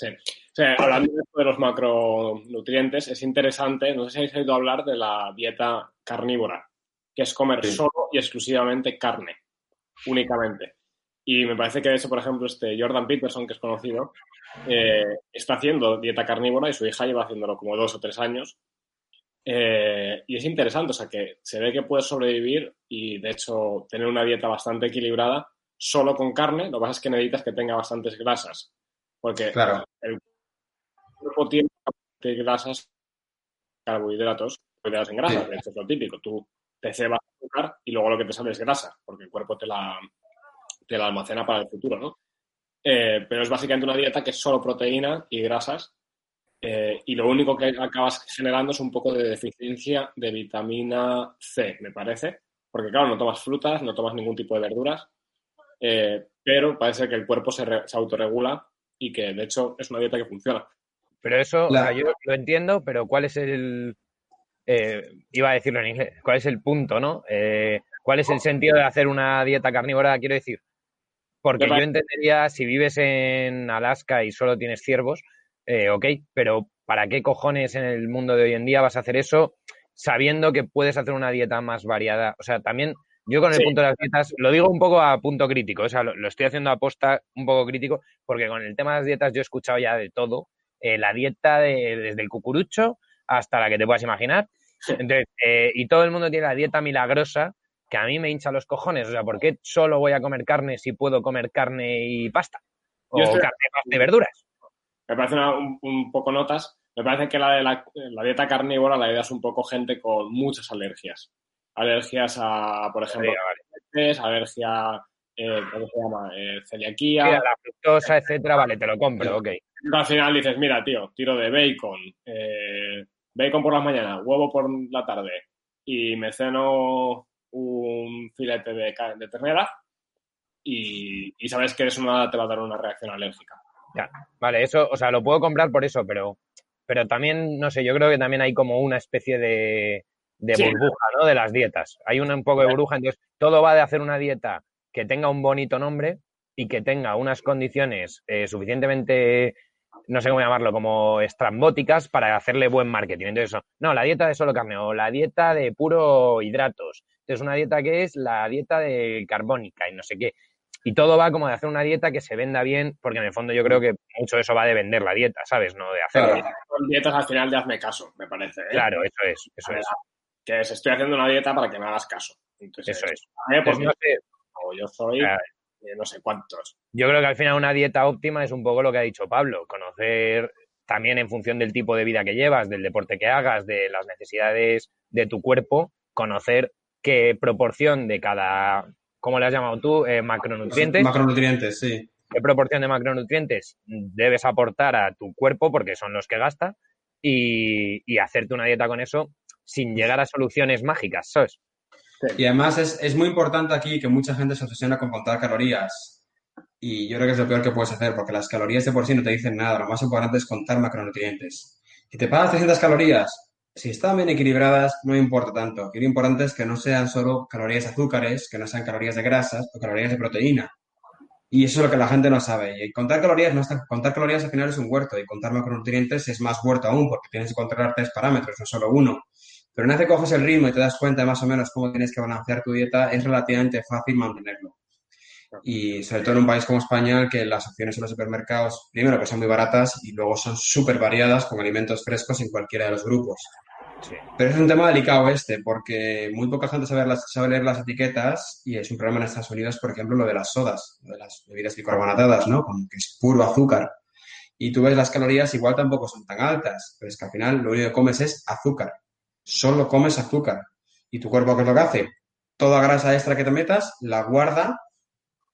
Sí. O sea, hablando de los macronutrientes, es interesante, no sé si habéis oído hablar de la dieta carnívora, que es comer Sí. solo y exclusivamente carne, únicamente. Y me parece que de hecho, por ejemplo, este Jordan Peterson, que es conocido, eh, está haciendo dieta carnívora y su hija lleva haciéndolo como dos o tres años. Eh, y es interesante, o sea, que se ve que puedes sobrevivir y, de hecho, tener una dieta bastante equilibrada solo con carne. Lo que pasa es que necesitas que tenga bastantes grasas. Porque Claro. el cuerpo tiene bastantes grasas, carbohidratos, carbohidratos en grasas. Sí. De hecho, es lo típico. Tú te cebas azúcar y luego lo que te sale es grasa, porque el cuerpo te la, te la almacena para el futuro, ¿no? Eh, pero es básicamente una dieta que es solo proteína y grasas. eh, y lo único que acabas generando es un poco de deficiencia de vitamina C, me parece. Porque, claro, no tomas frutas, no tomas ningún tipo de verduras. eh, pero parece que el cuerpo se, re- se autorregula y que, de hecho, es una dieta que funciona. Pero eso, o La- sea, yo lo entiendo, pero ¿cuál es el. eh, iba a decirlo en inglés, ¿cuál es el punto, no? Eh, ¿Cuál es el sentido de hacer una dieta carnívora? Quiero decir, porque yo entendería si vives en Alaska y solo tienes ciervos, eh, ok, pero ¿para qué cojones en el mundo de hoy en día vas a hacer eso sabiendo que puedes hacer una dieta más variada? O sea, también yo con el Sí. punto de las dietas lo digo un poco a punto crítico, o sea, lo, lo estoy haciendo a posta un poco crítico, porque con el tema de las dietas yo he escuchado ya de todo, eh, la dieta de, desde el cucurucho hasta la que te puedas imaginar. Entonces, eh, y todo el mundo tiene la dieta milagrosa que a mí me hincha los cojones. O sea, ¿por qué solo voy a comer carne si puedo comer carne y pasta? O Yo estoy- carne, pasta y verduras. Me parece una- un, un poco notas. Me parece que la de la, la dieta carnívora la idea es un poco gente con muchas alergias. Alergias a, por ejemplo, nueces, alergia, eh, ¿cómo se llama? Eh, celiaquía. Mira, la fructosa, etcétera, vale, te lo compro, ok. Al final dices, mira, tío, tiro de bacon, eh, bacon por las mañanas, huevo por la tarde y me ceno un filete de, ternera y, y sabes que eso nada te va a dar una reacción alérgica. Vale, eso, o sea, lo puedo comprar por eso, pero, pero también, no sé, yo creo que también hay como una especie de, de Sí. burbuja, ¿no? De las dietas. Hay un, un poco de burbuja, entonces todo va de hacer una dieta que tenga un bonito nombre y que tenga unas condiciones eh, suficientemente, no sé cómo llamarlo, como estrambóticas para hacerle buen marketing. Entonces, eso, no, la dieta de solo carne o la dieta de puro hidratos. Entonces, una dieta que es la dieta de carbónica y no sé qué. Y todo va como de hacer una dieta que se venda bien, porque en el fondo yo creo que mucho de eso va de vender la dieta, ¿sabes? No de hacerla. Claro. Son dietas al final de hazme caso, me parece. ¿eh? Claro, eso es, eso es, Que es, estoy haciendo una dieta para que me hagas caso. Entonces, eso es. eh, Entonces, no sé, como yo soy Claro. eh, no sé cuántos. yo creo que al final una dieta óptima es un poco lo que ha dicho Pablo, conocer también en función del tipo de vida que llevas, del deporte que hagas, de las necesidades de tu cuerpo, conocer qué proporción de cada, ¿cómo le has llamado tú? Eh, macronutrientes, Macronutrientes, sí. qué proporción de macronutrientes debes aportar a tu cuerpo, porque son los que gasta, y, y hacerte una dieta con eso sin llegar a soluciones mágicas, ¿sabes? Y además es, es muy importante aquí que mucha gente se obsesiona con contar calorías. Y yo creo que es lo peor que puedes hacer, porque las calorías de por sí no te dicen nada. Lo más importante es contar macronutrientes. Si te pagas 300 calorías, si están bien equilibradas, no importa tanto. Aquí lo importante es que no sean solo calorías de azúcares, que no sean calorías de grasas o calorías de proteína. Y eso es lo que la gente no sabe. Y contar calorías no está, contar calorías al final es un huerto y contar macronutrientes es más huerto aún porque tienes que controlar tres parámetros, no solo uno. Pero una vez que coges el ritmo y te das cuenta de más o menos cómo tienes que balancear tu dieta, es relativamente fácil mantenerlo. Y sobre todo en un país como España, que las opciones en los supermercados, primero que son muy baratas y luego son súper variadas con alimentos frescos en cualquiera de los grupos. Sí. Pero es un tema delicado este, porque muy poca gente sabe, las- sabe leer las etiquetas y es un problema en Estados Unidos, por ejemplo, lo de las sodas, lo de las bebidas bicarbonatadas, ¿no? Como que es puro azúcar. Y tú ves las calorías, igual tampoco son tan altas, pero es que al final lo único que comes es azúcar. Solo comes azúcar. ¿Y tu cuerpo qué es lo que hace? Toda grasa extra que te metas la guarda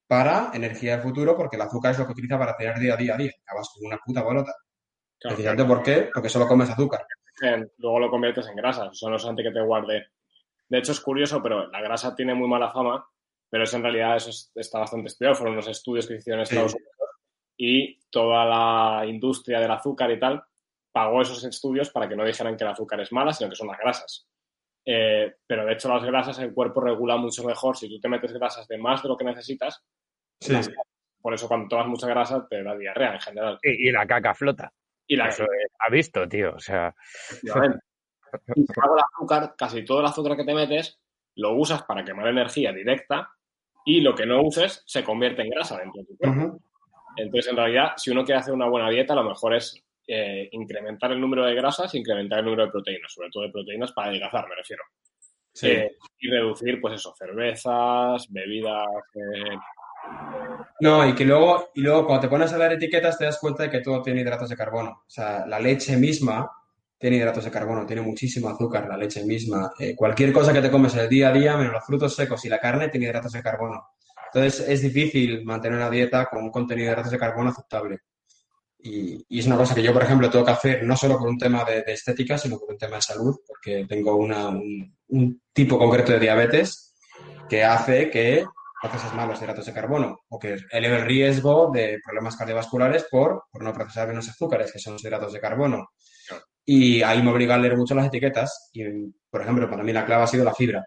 para energía de futuro, porque el azúcar es lo que utiliza para tener día a día a día. Acabas con una puta bolota. Claro, Precisamente ¿por qué? Porque solo comes azúcar. luego lo conviertes en grasa. Eso no es antes que te guarde. De hecho, es curioso, pero la grasa tiene muy mala fama, pero eso en realidad eso es- está bastante estudiado. Fueron unos estudios que hicieron en Sí. Estados Unidos y toda la industria del azúcar y tal pagó esos estudios para que no dijeran que el azúcar es mala, sino que son las grasas. Eh, pero de hecho las grasas el cuerpo regula mucho mejor si tú te metes grasas de más de lo que necesitas. Sí. las- por eso cuando tomas mucha grasa te da diarrea en general. Y, y la caca flota. Y la Eso es- ha visto, tío. O sea. Y el azúcar, casi todo el azúcar que te metes, lo usas para quemar energía directa y lo que no uses se convierte en grasa dentro de tu cuerpo. Entonces, en realidad, si uno quiere hacer una buena dieta, lo mejor es eh, incrementar el número de grasas e incrementar el número de proteínas, sobre todo de proteínas para adelgazar, me refiero. Sí. Eh, y reducir, pues eso, cervezas, bebidas. eh, No, y que luego, y luego cuando te pones a leer etiquetas te das cuenta de que todo tiene hidratos de carbono. O sea, la leche misma tiene hidratos de carbono, tiene muchísimo azúcar la leche misma. Eh, cualquier cosa que te comes el día a día, menos los frutos secos y la carne, tiene hidratos de carbono. Entonces es difícil mantener una dieta con un contenido de hidratos de carbono aceptable. Y, y es una cosa que yo, por ejemplo, tengo que hacer no solo por un tema de, de estética, sino por un tema de salud, porque tengo una- un, un tipo concreto de diabetes que hace que proceses mal los hidratos de carbono o que eleve el riesgo de problemas cardiovasculares por, por no procesar bien los azúcares, que son los hidratos de carbono. Y ahí me obliga a leer mucho las etiquetas y, por ejemplo, para mí la clave ha sido la fibra.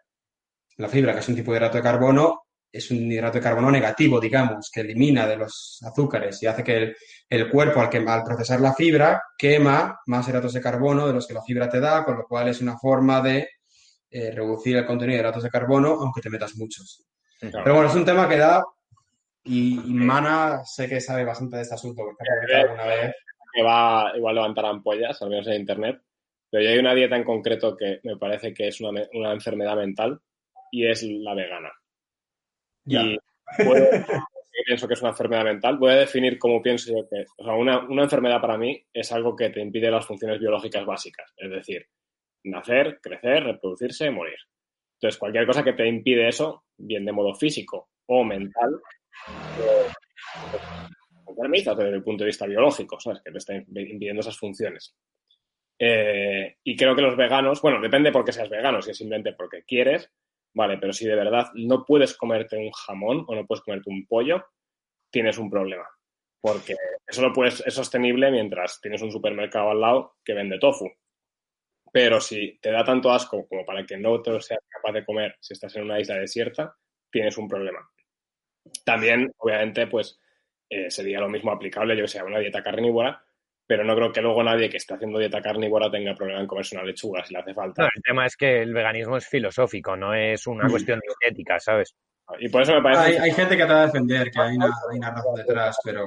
La fibra, que es un tipo de hidrato de carbono, es un hidrato de carbono negativo, digamos, que elimina de los azúcares y hace que el, el cuerpo, al, que, al procesar la fibra, quema más hidratos de carbono de los que la fibra te da, con lo cual es una forma de eh, reducir el contenido de hidratos de carbono, aunque te metas muchos. claro. Pero bueno, es un tema que da y, y Mana sé que sabe bastante de este asunto porque ha alguna vez. que va igual levantar ampollas, al menos en internet, pero yo hay una dieta en concreto que me parece que es una enfermedad mental y es la vegana. Y puedo- pienso que es una enfermedad mental. Voy a definir cómo pienso yo que. O sea, una, una enfermedad para mí es algo que te impide las funciones biológicas básicas, es decir, nacer, crecer, reproducirse, morir. Entonces, cualquier cosa que te impide eso, bien de modo físico o mental, enfermiza desde el punto de vista biológico, ¿sabes? Que te está impidiendo esas funciones. Eh, y creo que los veganos, bueno, depende por qué seas vegano, si es simplemente porque quieres, vale, pero si de verdad no puedes comerte un jamón o no puedes comerte un pollo, tienes un problema. Porque eso lo puedes, es sostenible mientras tienes un supermercado al lado que vende tofu. Pero si te da tanto asco como para que no te seas capaz de comer si estás en una isla desierta, tienes un problema. También, obviamente, pues eh, sería lo mismo aplicable, yo que sé, a una dieta carnívora, pero no creo que luego nadie que esté haciendo dieta carnívora tenga problema en comerse una lechuga si le hace falta. no, el tema es que el veganismo es filosófico, no es una Mm. cuestión de ética, ¿sabes? Y por eso me parece Hay, hay gente que te va a defender que hay una, hay una razón detrás, pero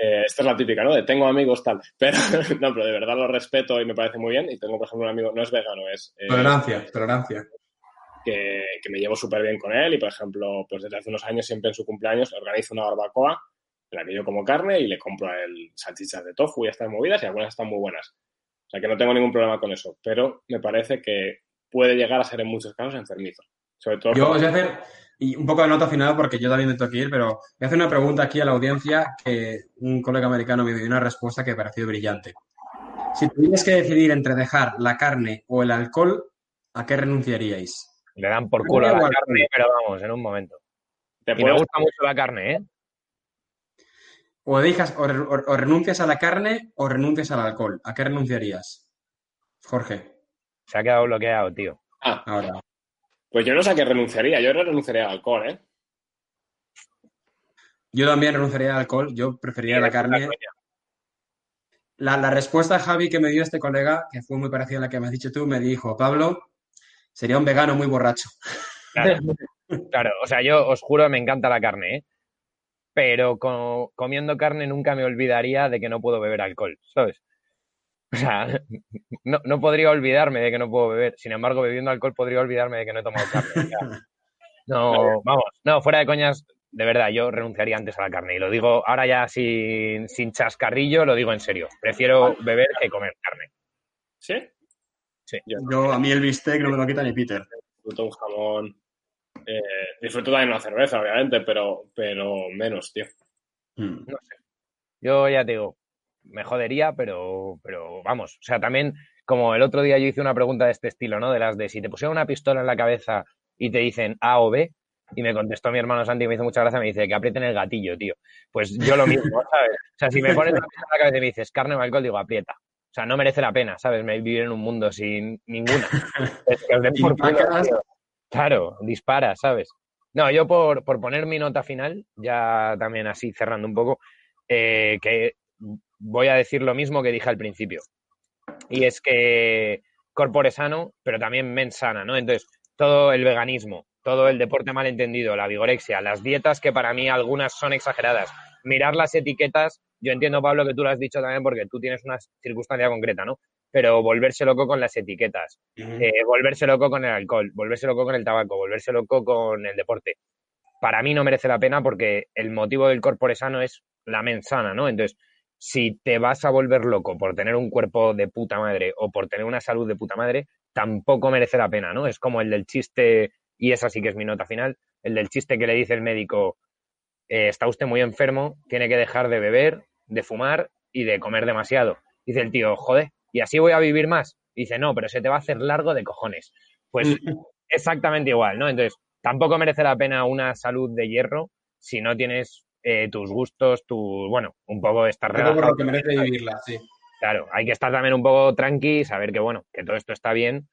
Eh, esta es la típica, ¿no? De tengo amigos tal. Pero, no, pero de verdad lo respeto y me parece muy bien. Y tengo, por ejemplo, un amigo, no es vegano, es eh, tolerancia, tolerancia. que, que me llevo súper bien con él. Y, por ejemplo, pues desde hace unos años, siempre en su cumpleaños, organizo una barbacoa en la que yo como carne y le compro a él salchichas de tofu y estas movidas y algunas están muy buenas. O sea que no tengo ningún problema con eso. Pero me parece que puede llegar a ser en muchos casos enfermizo. Sobre todo. Yo os voy a hacer y un poco de nota final porque yo también me tengo que ir, pero voy a hacer una pregunta aquí a la audiencia que un colega americano me dio una respuesta que me ha parecido brillante. Si tuvierais que decidir entre dejar la carne o el alcohol, ¿a qué renunciaríais? Le dan por culo a la carne, pero vamos, en un momento. te Y me gusta mucho la carne, ¿eh? O, dejas, o, re- o- o renuncias a la carne o renuncias al alcohol. ¿A qué renunciarías? Jorge, Se ha quedado bloqueado, tío. Ah, ahora. pues yo no sé a qué renunciaría. Yo renunciaría al alcohol, ¿eh? Yo también renunciaría al alcohol, yo preferiría la carne. La, la respuesta de Javi que me dio este colega, que fue muy parecida a la que me has dicho tú, me dijo, Pablo, sería un vegano muy borracho. Claro, claro, o sea, yo os juro, me encanta la carne, ¿eh? Pero co- comiendo carne nunca me olvidaría de que no puedo beber alcohol, ¿sabes? O sea, no, no podría olvidarme de que no puedo beber. Sin embargo, bebiendo alcohol podría olvidarme de que no he tomado carne. no, vamos, no, fuera de coñas, de verdad, yo renunciaría antes a la carne. Y lo digo ahora ya sin, sin chascarrillo, lo digo en serio. Prefiero beber que comer carne. ¿Sí? Sí. Yo Yo, a mí el bistec no me lo quita ni Peter. un jamón. Eh, disfruto también una cerveza, obviamente, pero, pero menos, tío. Mm. No sé. Yo ya te digo, me jodería, pero, pero vamos. O sea, también, como el otro día yo hice una pregunta de este estilo, ¿no? De las de si te pusieran una pistola en la cabeza y te dicen A o B, Y me contestó mi hermano Santi, que me hizo mucha gracia, me dice que aprieten el gatillo, tío. Pues yo lo mismo, ¿sabes? O sea, si me pones la pistola en la cabeza y me dices carne o alcohol, digo aprieta. O sea, no merece la pena, ¿sabes? Me vivir en un mundo sin ninguna. Es que os den por culo, Impacas. tío. Claro, dispara, ¿sabes? No, yo por, por poner mi nota final, ya también así cerrando un poco, eh, que voy a decir lo mismo que dije al principio. Y es que corpore sano, pero también men sana, ¿no? Entonces, todo el veganismo, todo el deporte malentendido, la vigorexia, las dietas que para mí algunas son exageradas. Mirar las etiquetas, yo entiendo, Pablo, que tú lo has dicho también porque tú tienes una circunstancia concreta, ¿no? Pero volverse loco con las etiquetas, eh, volverse loco con el alcohol, volverse loco con el tabaco, volverse loco con el deporte. Para mí no merece la pena porque el motivo del corpore sano es la mensana, ¿no? Entonces, si te vas a volver loco por tener un cuerpo de puta madre o por tener una salud de puta madre, tampoco merece la pena, ¿no? Es como el del chiste, y esa sí que es mi nota final, el del chiste que le dice el médico, eh, está usted muy enfermo, tiene que dejar de beber, de fumar y de comer demasiado. Dice el tío, joder, ¿y así voy a vivir más? Dice, no, pero se te va a hacer largo de cojones. Pues exactamente igual, ¿no? Entonces, tampoco merece la pena una salud de hierro si no tienes eh, tus gustos, tu, bueno, un poco estar Todo por relajado. lo que merece vivirla, sí. Claro, hay que estar también un poco tranqui, saber que, bueno, que todo esto está bien,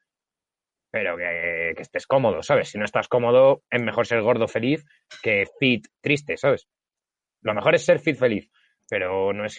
pero que, que estés cómodo, ¿sabes? Si no estás cómodo, es mejor ser gordo feliz que fit triste, ¿sabes? Lo mejor es ser fit feliz, pero no es